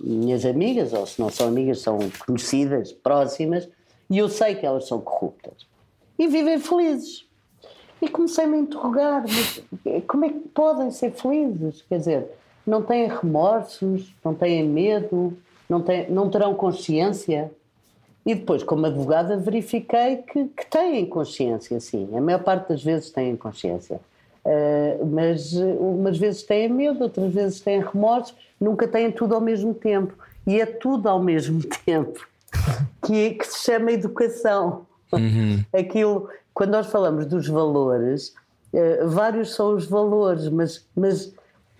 minhas amigas, ou se não são amigas, são conhecidas, próximas, e eu sei que elas são corruptas. E vivem felizes. E comecei-me a interrogar, mas como é que podem ser felizes? Quer dizer, não têm remorsos, não têm medo, não, têm, não terão consciência? E depois, como advogada, verifiquei que, que têm consciência, sim. A maior parte das vezes têm consciência. Uh, mas umas vezes têm medo, outras vezes têm remorso, nunca têm tudo ao mesmo tempo. E é tudo ao mesmo tempo que, que se chama educação. Aquilo, quando nós falamos dos valores, uh, vários são os valores, mas, mas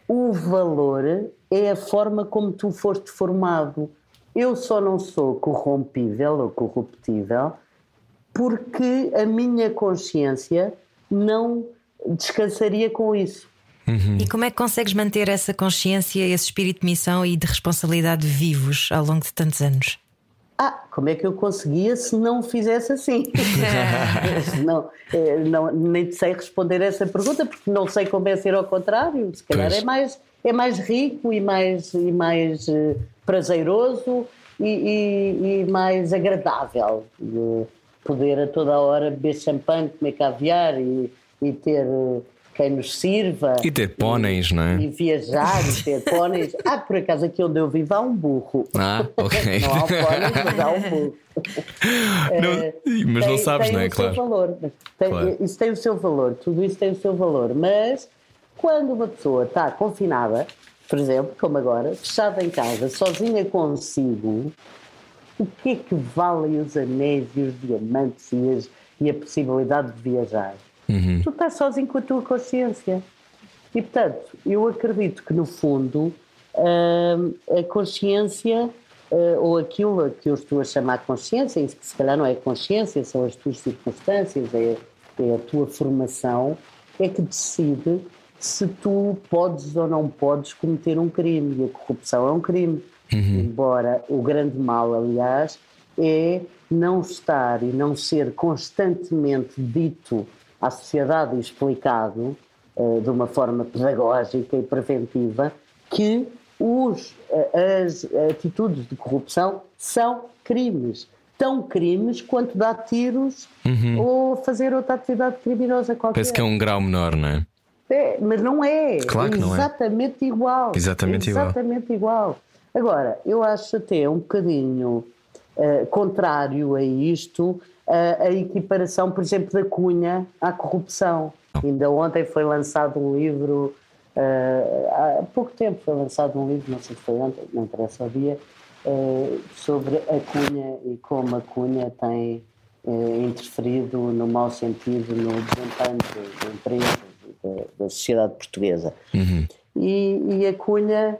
o valor é a forma como tu foste formado. Eu só não sou corrompível ou corruptível porque a minha consciência não descansaria com isso. E como é que consegues manter essa consciência, esse espírito de missão e de responsabilidade vivos ao longo de tantos anos? Ah, como é que eu conseguia se não fizesse assim? não, eh, não, nem sei responder essa pergunta porque não sei como é ser ao contrário. Se calhar Pois. é mais, é mais rico e mais, e mais eh, prazeroso e, e- e mais agradável de poder a toda a hora beber champanhe, comer caviar e, e ter eh, quem nos sirva. E ter póneis, não é? E viajar e ter póneis. Ah, por acaso aqui onde eu vivo há um burro. Ah, ok. Não há póneis, mas há um burro. Não- Eh, mas não tem- sabes, tem não é? o Claro. Seu valor. Tem- Claro. Isso tem o seu valor, tudo isso tem o seu valor. Mas quando uma pessoa está confinada, por exemplo, como agora, fechada em casa, sozinha consigo, o que é que valem os anéis e os diamantes e, as- e a possibilidade de viajar? Uhum. Tu estás sozinho com a tua consciência. E, portanto, eu acredito que, no fundo, hum, a consciência, eh, ou aquilo que eu estou a chamar consciência, e que se calhar não é consciência, são as tuas circunstâncias, é, é a tua formação, é que decide se tu podes ou não podes cometer um crime. E a corrupção é um crime. Embora o grande mal, aliás, é não estar e não ser constantemente dito à sociedade e explicado eh, de uma forma pedagógica e preventiva que os, eh, as atitudes de corrupção são crimes. Tão crimes quanto dar tiros ou fazer outra atividade criminosa qualquer. Parece que é um grau menor, não é? É, mas não é. Claro que não é. Exatamente igual. Exatamente igual. Exatamente igual. Agora, eu acho até um bocadinho eh, contrário a isto a equiparação, por exemplo, da cunha à corrupção. Ainda ontem foi lançado um livro, eh, há pouco tempo foi lançado um livro, não sei se foi ontem, não interessa o dia, eh, sobre a cunha e como a cunha tem eh, interferido no mau sentido no desempenho de, de empresas e da, da sociedade portuguesa. E, e a Cunha,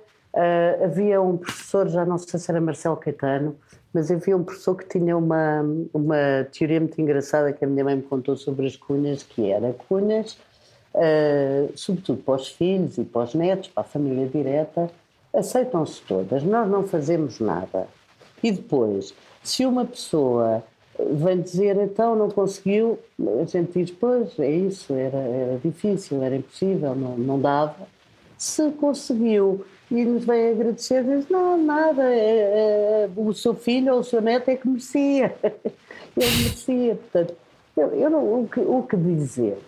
havia um professor, já não sei se era Marcelo Caetano, mas havia um professor que tinha uma, uma teoria muito engraçada que a minha mãe me contou sobre as cunhas, que era cunhas, ah, sobretudo para os filhos e para os netos, para a família direta, aceitam-se todas, nós não fazemos nada. E depois, se uma pessoa vem dizer então não conseguiu, a gente diz, pois é isso, era, era difícil, era impossível, não, não dava. Se conseguiu e nos vem agradecer, diz, não, nada, é- é- o seu filho ou o seu neto é que merecia. Ele merecia, portanto, eu, eu não, o, que, o que dizer?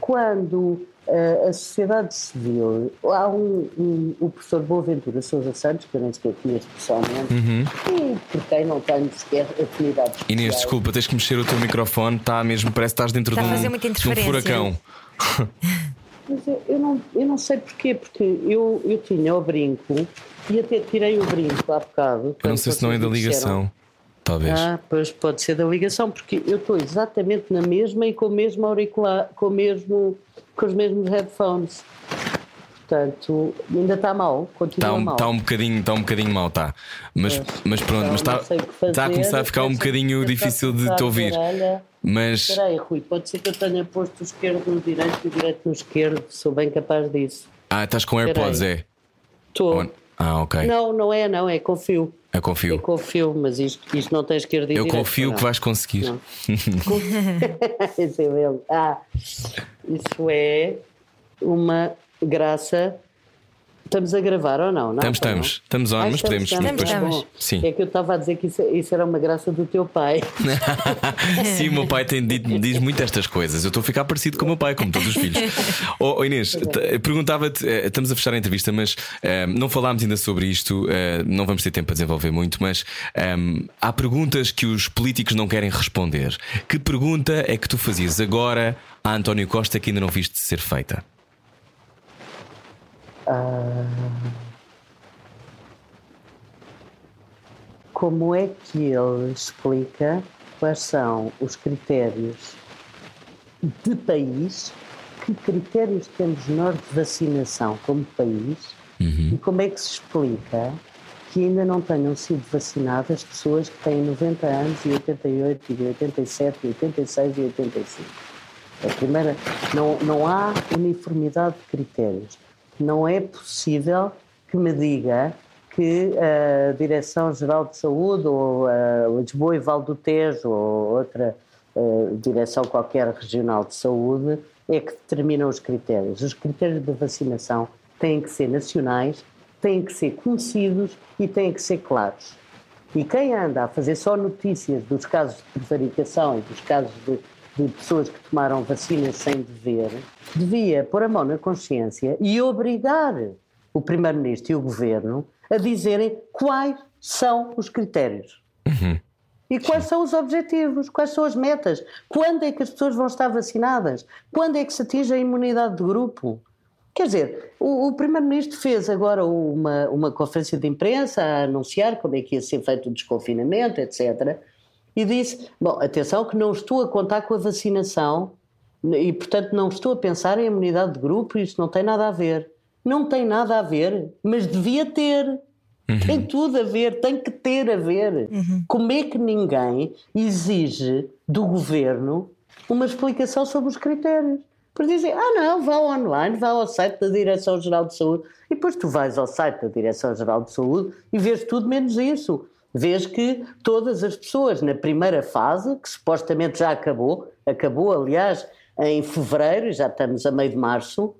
Quando eh, a sociedade civil, há um, um- o professor Boaventura Sousa Santos, que eu nem sequer conheço pessoalmente, e por quem não tenho sequer afinidades Inês, especiais. desculpa, tens que mexer o teu microfone, está mesmo, parece que estás dentro Está de um, de um furacão. Mas eu, eu não, eu não sei porquê, porque eu, eu tinha o brinco e até tirei o brinco há bocado. Eu não sei se não é da ligação. Talvez. Ah, pois pode ser da ligação, porque eu estou exatamente na mesma e com o mesmo auricular, com, o mesmo, com os mesmos headphones. portanto, ainda está mal, continua Está um, mal. tá um bocadinho, está um bocadinho mal, tá. Mas, mas pronto, mas Então, está que fazer, está a começar a ficar um bocadinho difícil de te ouvir. puxar a orelha. Mas Espera aí, Rui, pode ser que eu tenha posto o esquerdo no direito e o direito no esquerdo, sou bem capaz disso. ah, estás com AirPods, é? Estou. Ou- Ah, ok. Não, não é, não, é confio. Eu Eu confio. confio, mas isto, isto não tem esquerda e Eu direita, confio não. que vais conseguir. Isso é mesmo. Ah, isso é uma graça. Estamos a gravar ou não? não Estamos, Ou não? estamos. Estamos on, mas podemos. estamos, depois- estamos. Sim. É que eu estava a dizer que isso, isso era uma graça do teu pai. Sim, o meu pai tem dito, diz muito estas coisas. Eu estou a ficar parecido com o meu pai, como todos os filhos. Oh, oh, Inês, perguntava-te, eh, estamos a fechar a entrevista, mas eh, não falámos ainda sobre isto, eh, não vamos ter tempo para desenvolver muito, mas ehm, há perguntas que os políticos não querem responder. Que pergunta é que tu fazias agora a António Costa que ainda não viste ser feita? Como é que ele explica quais são os critérios de país, que critérios temos nós de vacinação como país e como é que se explica que ainda não tenham sido vacinadas pessoas que têm 90 anos e 88 e 87 e 86 e 85. A primeira, não, não há uniformidade de critérios. Não é possível que me diga que a Direção-Geral de Saúde ou a Lisboa e Val do Tejo ou outra eh, direção qualquer regional de saúde é que determinam os critérios. Os critérios de vacinação têm que ser nacionais, têm que ser conhecidos e têm que ser claros. E quem anda a fazer só notícias dos casos de prevaricação e dos casos de, de pessoas que tomaram vacinas sem dever, devia pôr a mão na consciência e obrigar o Primeiro-Ministro e o Governo a dizerem quais são os critérios. E quais são os objetivos? Quais são as metas? Quando é que as pessoas vão estar vacinadas? Quando é que se atinge a imunidade de grupo? Quer dizer, o, o Primeiro-Ministro fez agora uma, uma conferência de imprensa a anunciar como é que ia ser feito o desconfinamento, etc. E disse: Bom, atenção, que não estou a contar com a vacinação e, portanto, não estou a pensar em imunidade de grupo, isso não tem nada a ver. Não tem nada a ver, mas devia ter. Tem tudo a ver, tem que ter a ver. Como é que ninguém exige do governo uma explicação sobre os critérios? Por dizer, ah não, vá online, vá ao site da Direção-Geral de Saúde. E depois tu vais ao site da Direção-Geral de Saúde e vês tudo menos isso. Vês que todas as pessoas na primeira fase, que supostamente já acabou, acabou aliás em fevereiro, já estamos a meio de março,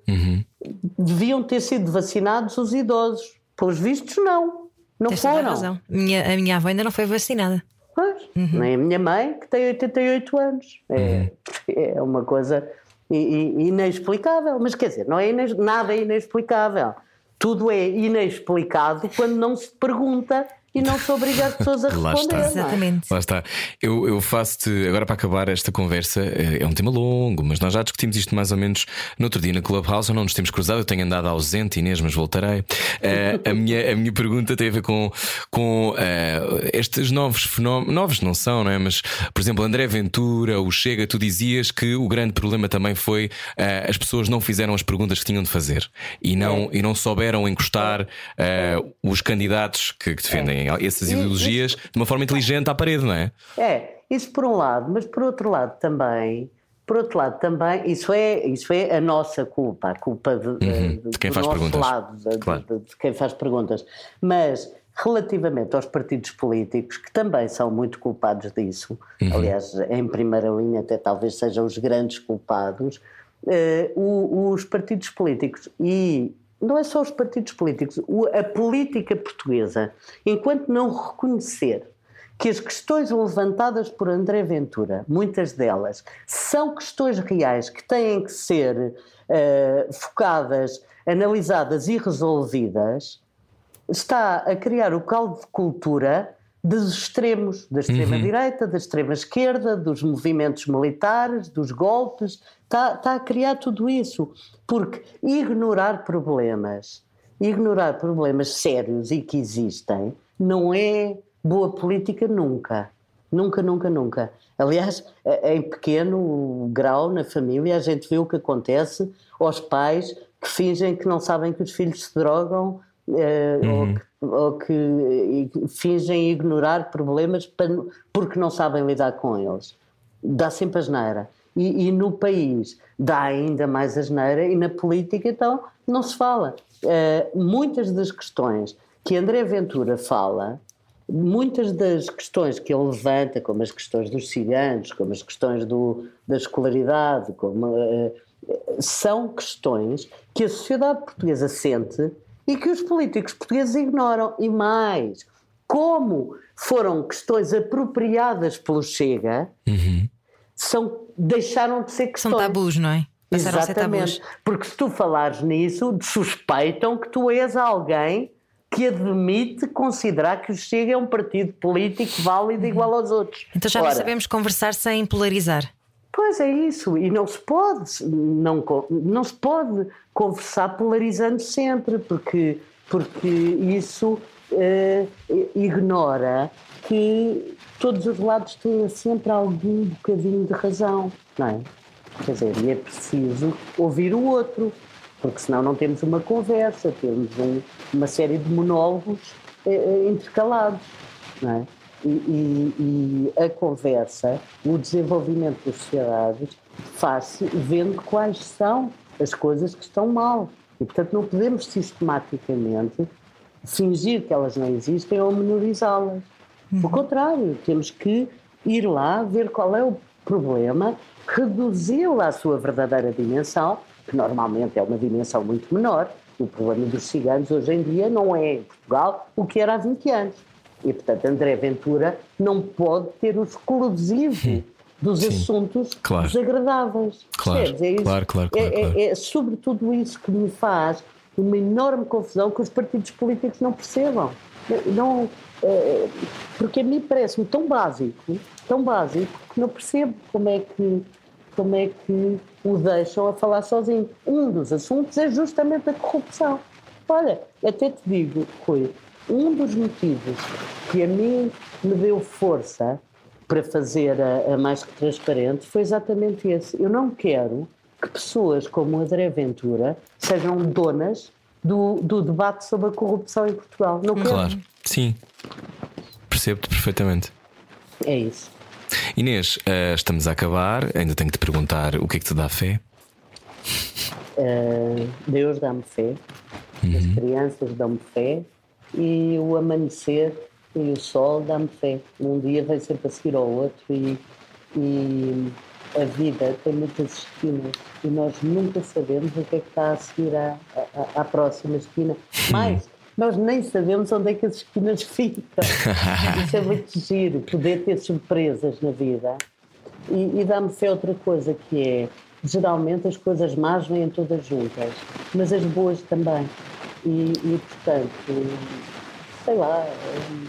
deviam ter sido vacinados os idosos. Pelos vistos, não. Não Tens toda a foram. razão. Minha, a minha avó ainda não foi vacinada. Pois, nem a minha mãe, que tem 88 anos. É, é uma coisa inexplicável. Mas quer dizer, não é ines- nada é inexplicável. Tudo é inexplicado quando não se pergunta e não se obriga as pessoas a Lá responder. está. não é? Exatamente. Lá está. Eu, eu faço-te, agora para acabar esta conversa, é é um tema longo, mas nós já discutimos isto mais ou menos no outro dia na Clubhouse, ou não nos temos cruzado, eu tenho andado ausente, Inês, mas voltarei. Eh, a, minha, a minha pergunta tem a ver com, com eh, estes novos fenómenos, novos não são, não é? Mas, por exemplo, André Ventura, o Chega, tu dizias que o grande problema também foi eh, as pessoas não fizeram as perguntas que tinham de fazer e não, e não souberam encostar eh, os candidatos que, que defendem essas ideologias de uma forma inteligente à parede, não é? É, isso por um lado, mas por outro lado também, por outro lado também, isso é, isso é a nossa culpa, a culpa de, Uhum, de quem faz perguntas. lado, de, Claro. de- de quem faz perguntas. Mas relativamente aos partidos políticos, que também são muito culpados disso, Uhum. aliás, em primeira linha até talvez sejam os grandes culpados, eh, o- os partidos políticos e não é só os partidos políticos, a política portuguesa, enquanto não reconhecer que as questões levantadas por André Ventura, muitas delas, são questões reais que têm que ser eh, focadas, analisadas e resolvidas, está a criar o caldo de cultura dos extremos, da extrema-direita, da extrema-esquerda, dos movimentos militares, dos golpes, está, está a criar tudo isso. Porque ignorar problemas, ignorar problemas sérios e que existem, não é boa política nunca. Nunca, nunca, nunca. Aliás, em pequeno grau na família, a gente vê o que acontece aos pais que fingem que não sabem que os filhos se drogam eh, Uhum. ou, que, ou que, eh, fingem ignorar problemas para- porque não sabem lidar com eles. Dá sempre asneira. E, e no país dá ainda mais asneira e na política então não se fala. Eh, muitas das questões que André Ventura fala, muitas das questões que ele levanta, como as questões dos ciganos, como as questões do, da escolaridade, como, eh, são questões que a sociedade portuguesa sente e que os políticos portugueses ignoram. E mais, como foram questões apropriadas pelo Chega, são, deixaram de ser São questões. tabus, não é? Passaram a ser Exatamente. tabus. Porque se tu falares nisso, suspeitam que tu és alguém que admite considerar que o Chega é um partido político válido igual aos outros. Então já não Ora, sabemos conversar sem polarizar. Pois é isso, e não se pode não, não se pode conversar polarizando sempre, porque, porque isso eh, ignora que todos os lados têm sempre algum bocadinho de razão, não é? Quer dizer, e é preciso ouvir o outro, porque senão não temos uma conversa, temos um- uma série de monólogos eh, eh, intercalados, não é? E, e- e a conversa, o desenvolvimento das sociedades, faz-se vendo quais são as coisas que estão mal. E, portanto, não podemos sistematicamente fingir que elas não existem ou menorizá-las. Pelo contrário, temos que ir lá ver qual é o problema, reduzi-lo à sua verdadeira dimensão, que normalmente é uma dimensão muito menor. O problema dos ciganos hoje em dia não é em Portugal o que era há 20 anos. E, portanto, André Ventura não pode ter o exclusivo dos assuntos Claro. desagradáveis. Claro? É isso. claro, claro, É- claro, é- claro. é sobretudo isso que me faz uma enorme confusão que os partidos políticos não percebam. Não, eh, porque a mim parece-me tão básico, tão básico, que não percebo como é que, como é que o deixam a falar sozinho. Um dos assuntos é justamente a corrupção. Olha, até te digo, Rui, um dos motivos que a mim me deu força para fazer a, a Mais Que Transparente foi exatamente esse. Eu não quero que pessoas como André Ventura sejam donas do, do debate sobre a corrupção em Portugal. Não quero. Claro, sim. Percebo-te perfeitamente. É isso. Inês, eh, estamos a acabar. Ainda tenho que te perguntar o que é que te dá fé. Uh, Deus dá-me fé, as crianças dão-me fé e o amanhecer e o sol dá-me fé. Um dia vem sempre a seguir ao outro e, e a vida tem muitas esquinas e nós nunca sabemos o que é que está a seguir à, à, à próxima esquina. Mais, nós nem sabemos onde é que as esquinas ficam. Isso é muito giro, poder ter surpresas na vida. E, e dá-me fé outra coisa que é, geralmente as coisas más vêm todas juntas, mas as boas também. E, e, portanto, sei lá, hum,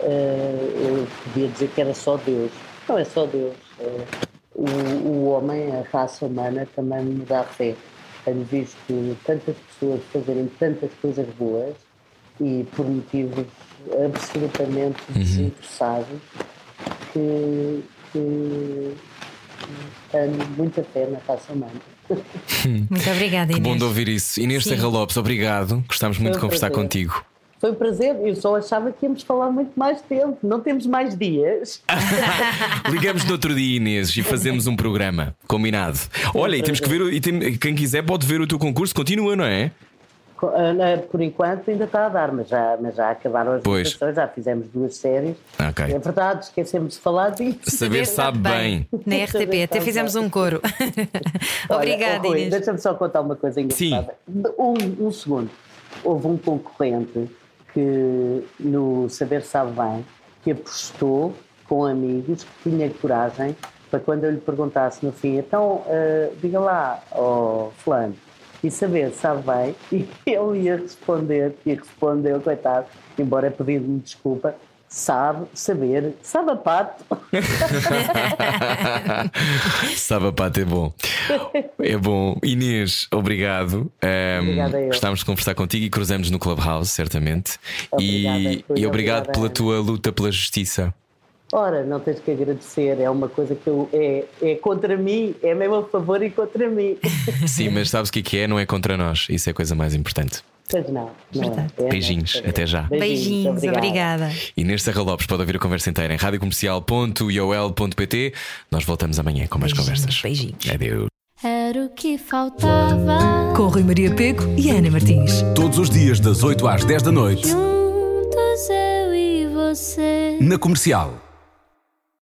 eh, eu podia dizer que era só Deus. Não é só Deus. eh, o, o homem, a raça humana, também me dá fé. Tenho visto tantas pessoas fazerem tantas coisas boas e por motivos absolutamente desinteressados que, que tenho muita fé na raça humana. Muito obrigada, Que Inês. bom de ouvir isso. Inês Sim. Serra Lopes, obrigado. Gostámos muito de Foi um conversar prazer. contigo. Foi um prazer, eu só achava que íamos falar muito mais tempo, não temos mais dias. Ligamos no outro dia, Inês, e fazemos um programa. Combinado. Olha, e temos que ver. E tem- quem quiser pode ver o teu concurso, continua, não é? Ah, Por enquanto ainda está a dar, mas já, mas já acabaram as Pois. votações, já fizemos duas séries. Ok. É verdade, esquecemos de falar disso. Saber sabe bem. Na RTP, até fizemos um coro. Obrigada, oh, Rui, Inês. Deixa-me só contar uma coisa engraçada. Um, um segundo. Houve um concorrente que no Saber Sabe Bem que apostou com amigos que tinha coragem para quando eu lhe perguntasse no fim, então ah, diga lá, ó fulano, e saber sabe bem, e ele ia responder, e respondeu, coitado, embora pedindo-me desculpa, sabe, saber, sabe a pato. Sabe a pata é bom. É bom. Inês, obrigado. Eu. gostámos de conversar contigo e cruzamos no Clubhouse, certamente. Obrigada, e, e obrigado pela tua luta pela justiça. Ora, não tens que agradecer, é uma coisa que eu, é, é contra mim, é mesmo a favor e contra mim. Sim, mas sabes o que é que é? Não é contra nós. Isso é a coisa mais importante. Pois não, não é. É, Beijinhos, não, até já. Beijinhos, obrigada. E neste Serra Lopes pode ouvir a conversa inteira em radiocomercial.iol.pt. Nós voltamos amanhã com mais Beijinhos, conversas. beijinhos. Adeus. Era o que faltava. Com Rui Maria Peco e Ana Martins. Todos os dias, das 8 às 10 da noite, Juntos eu e você. na comercial.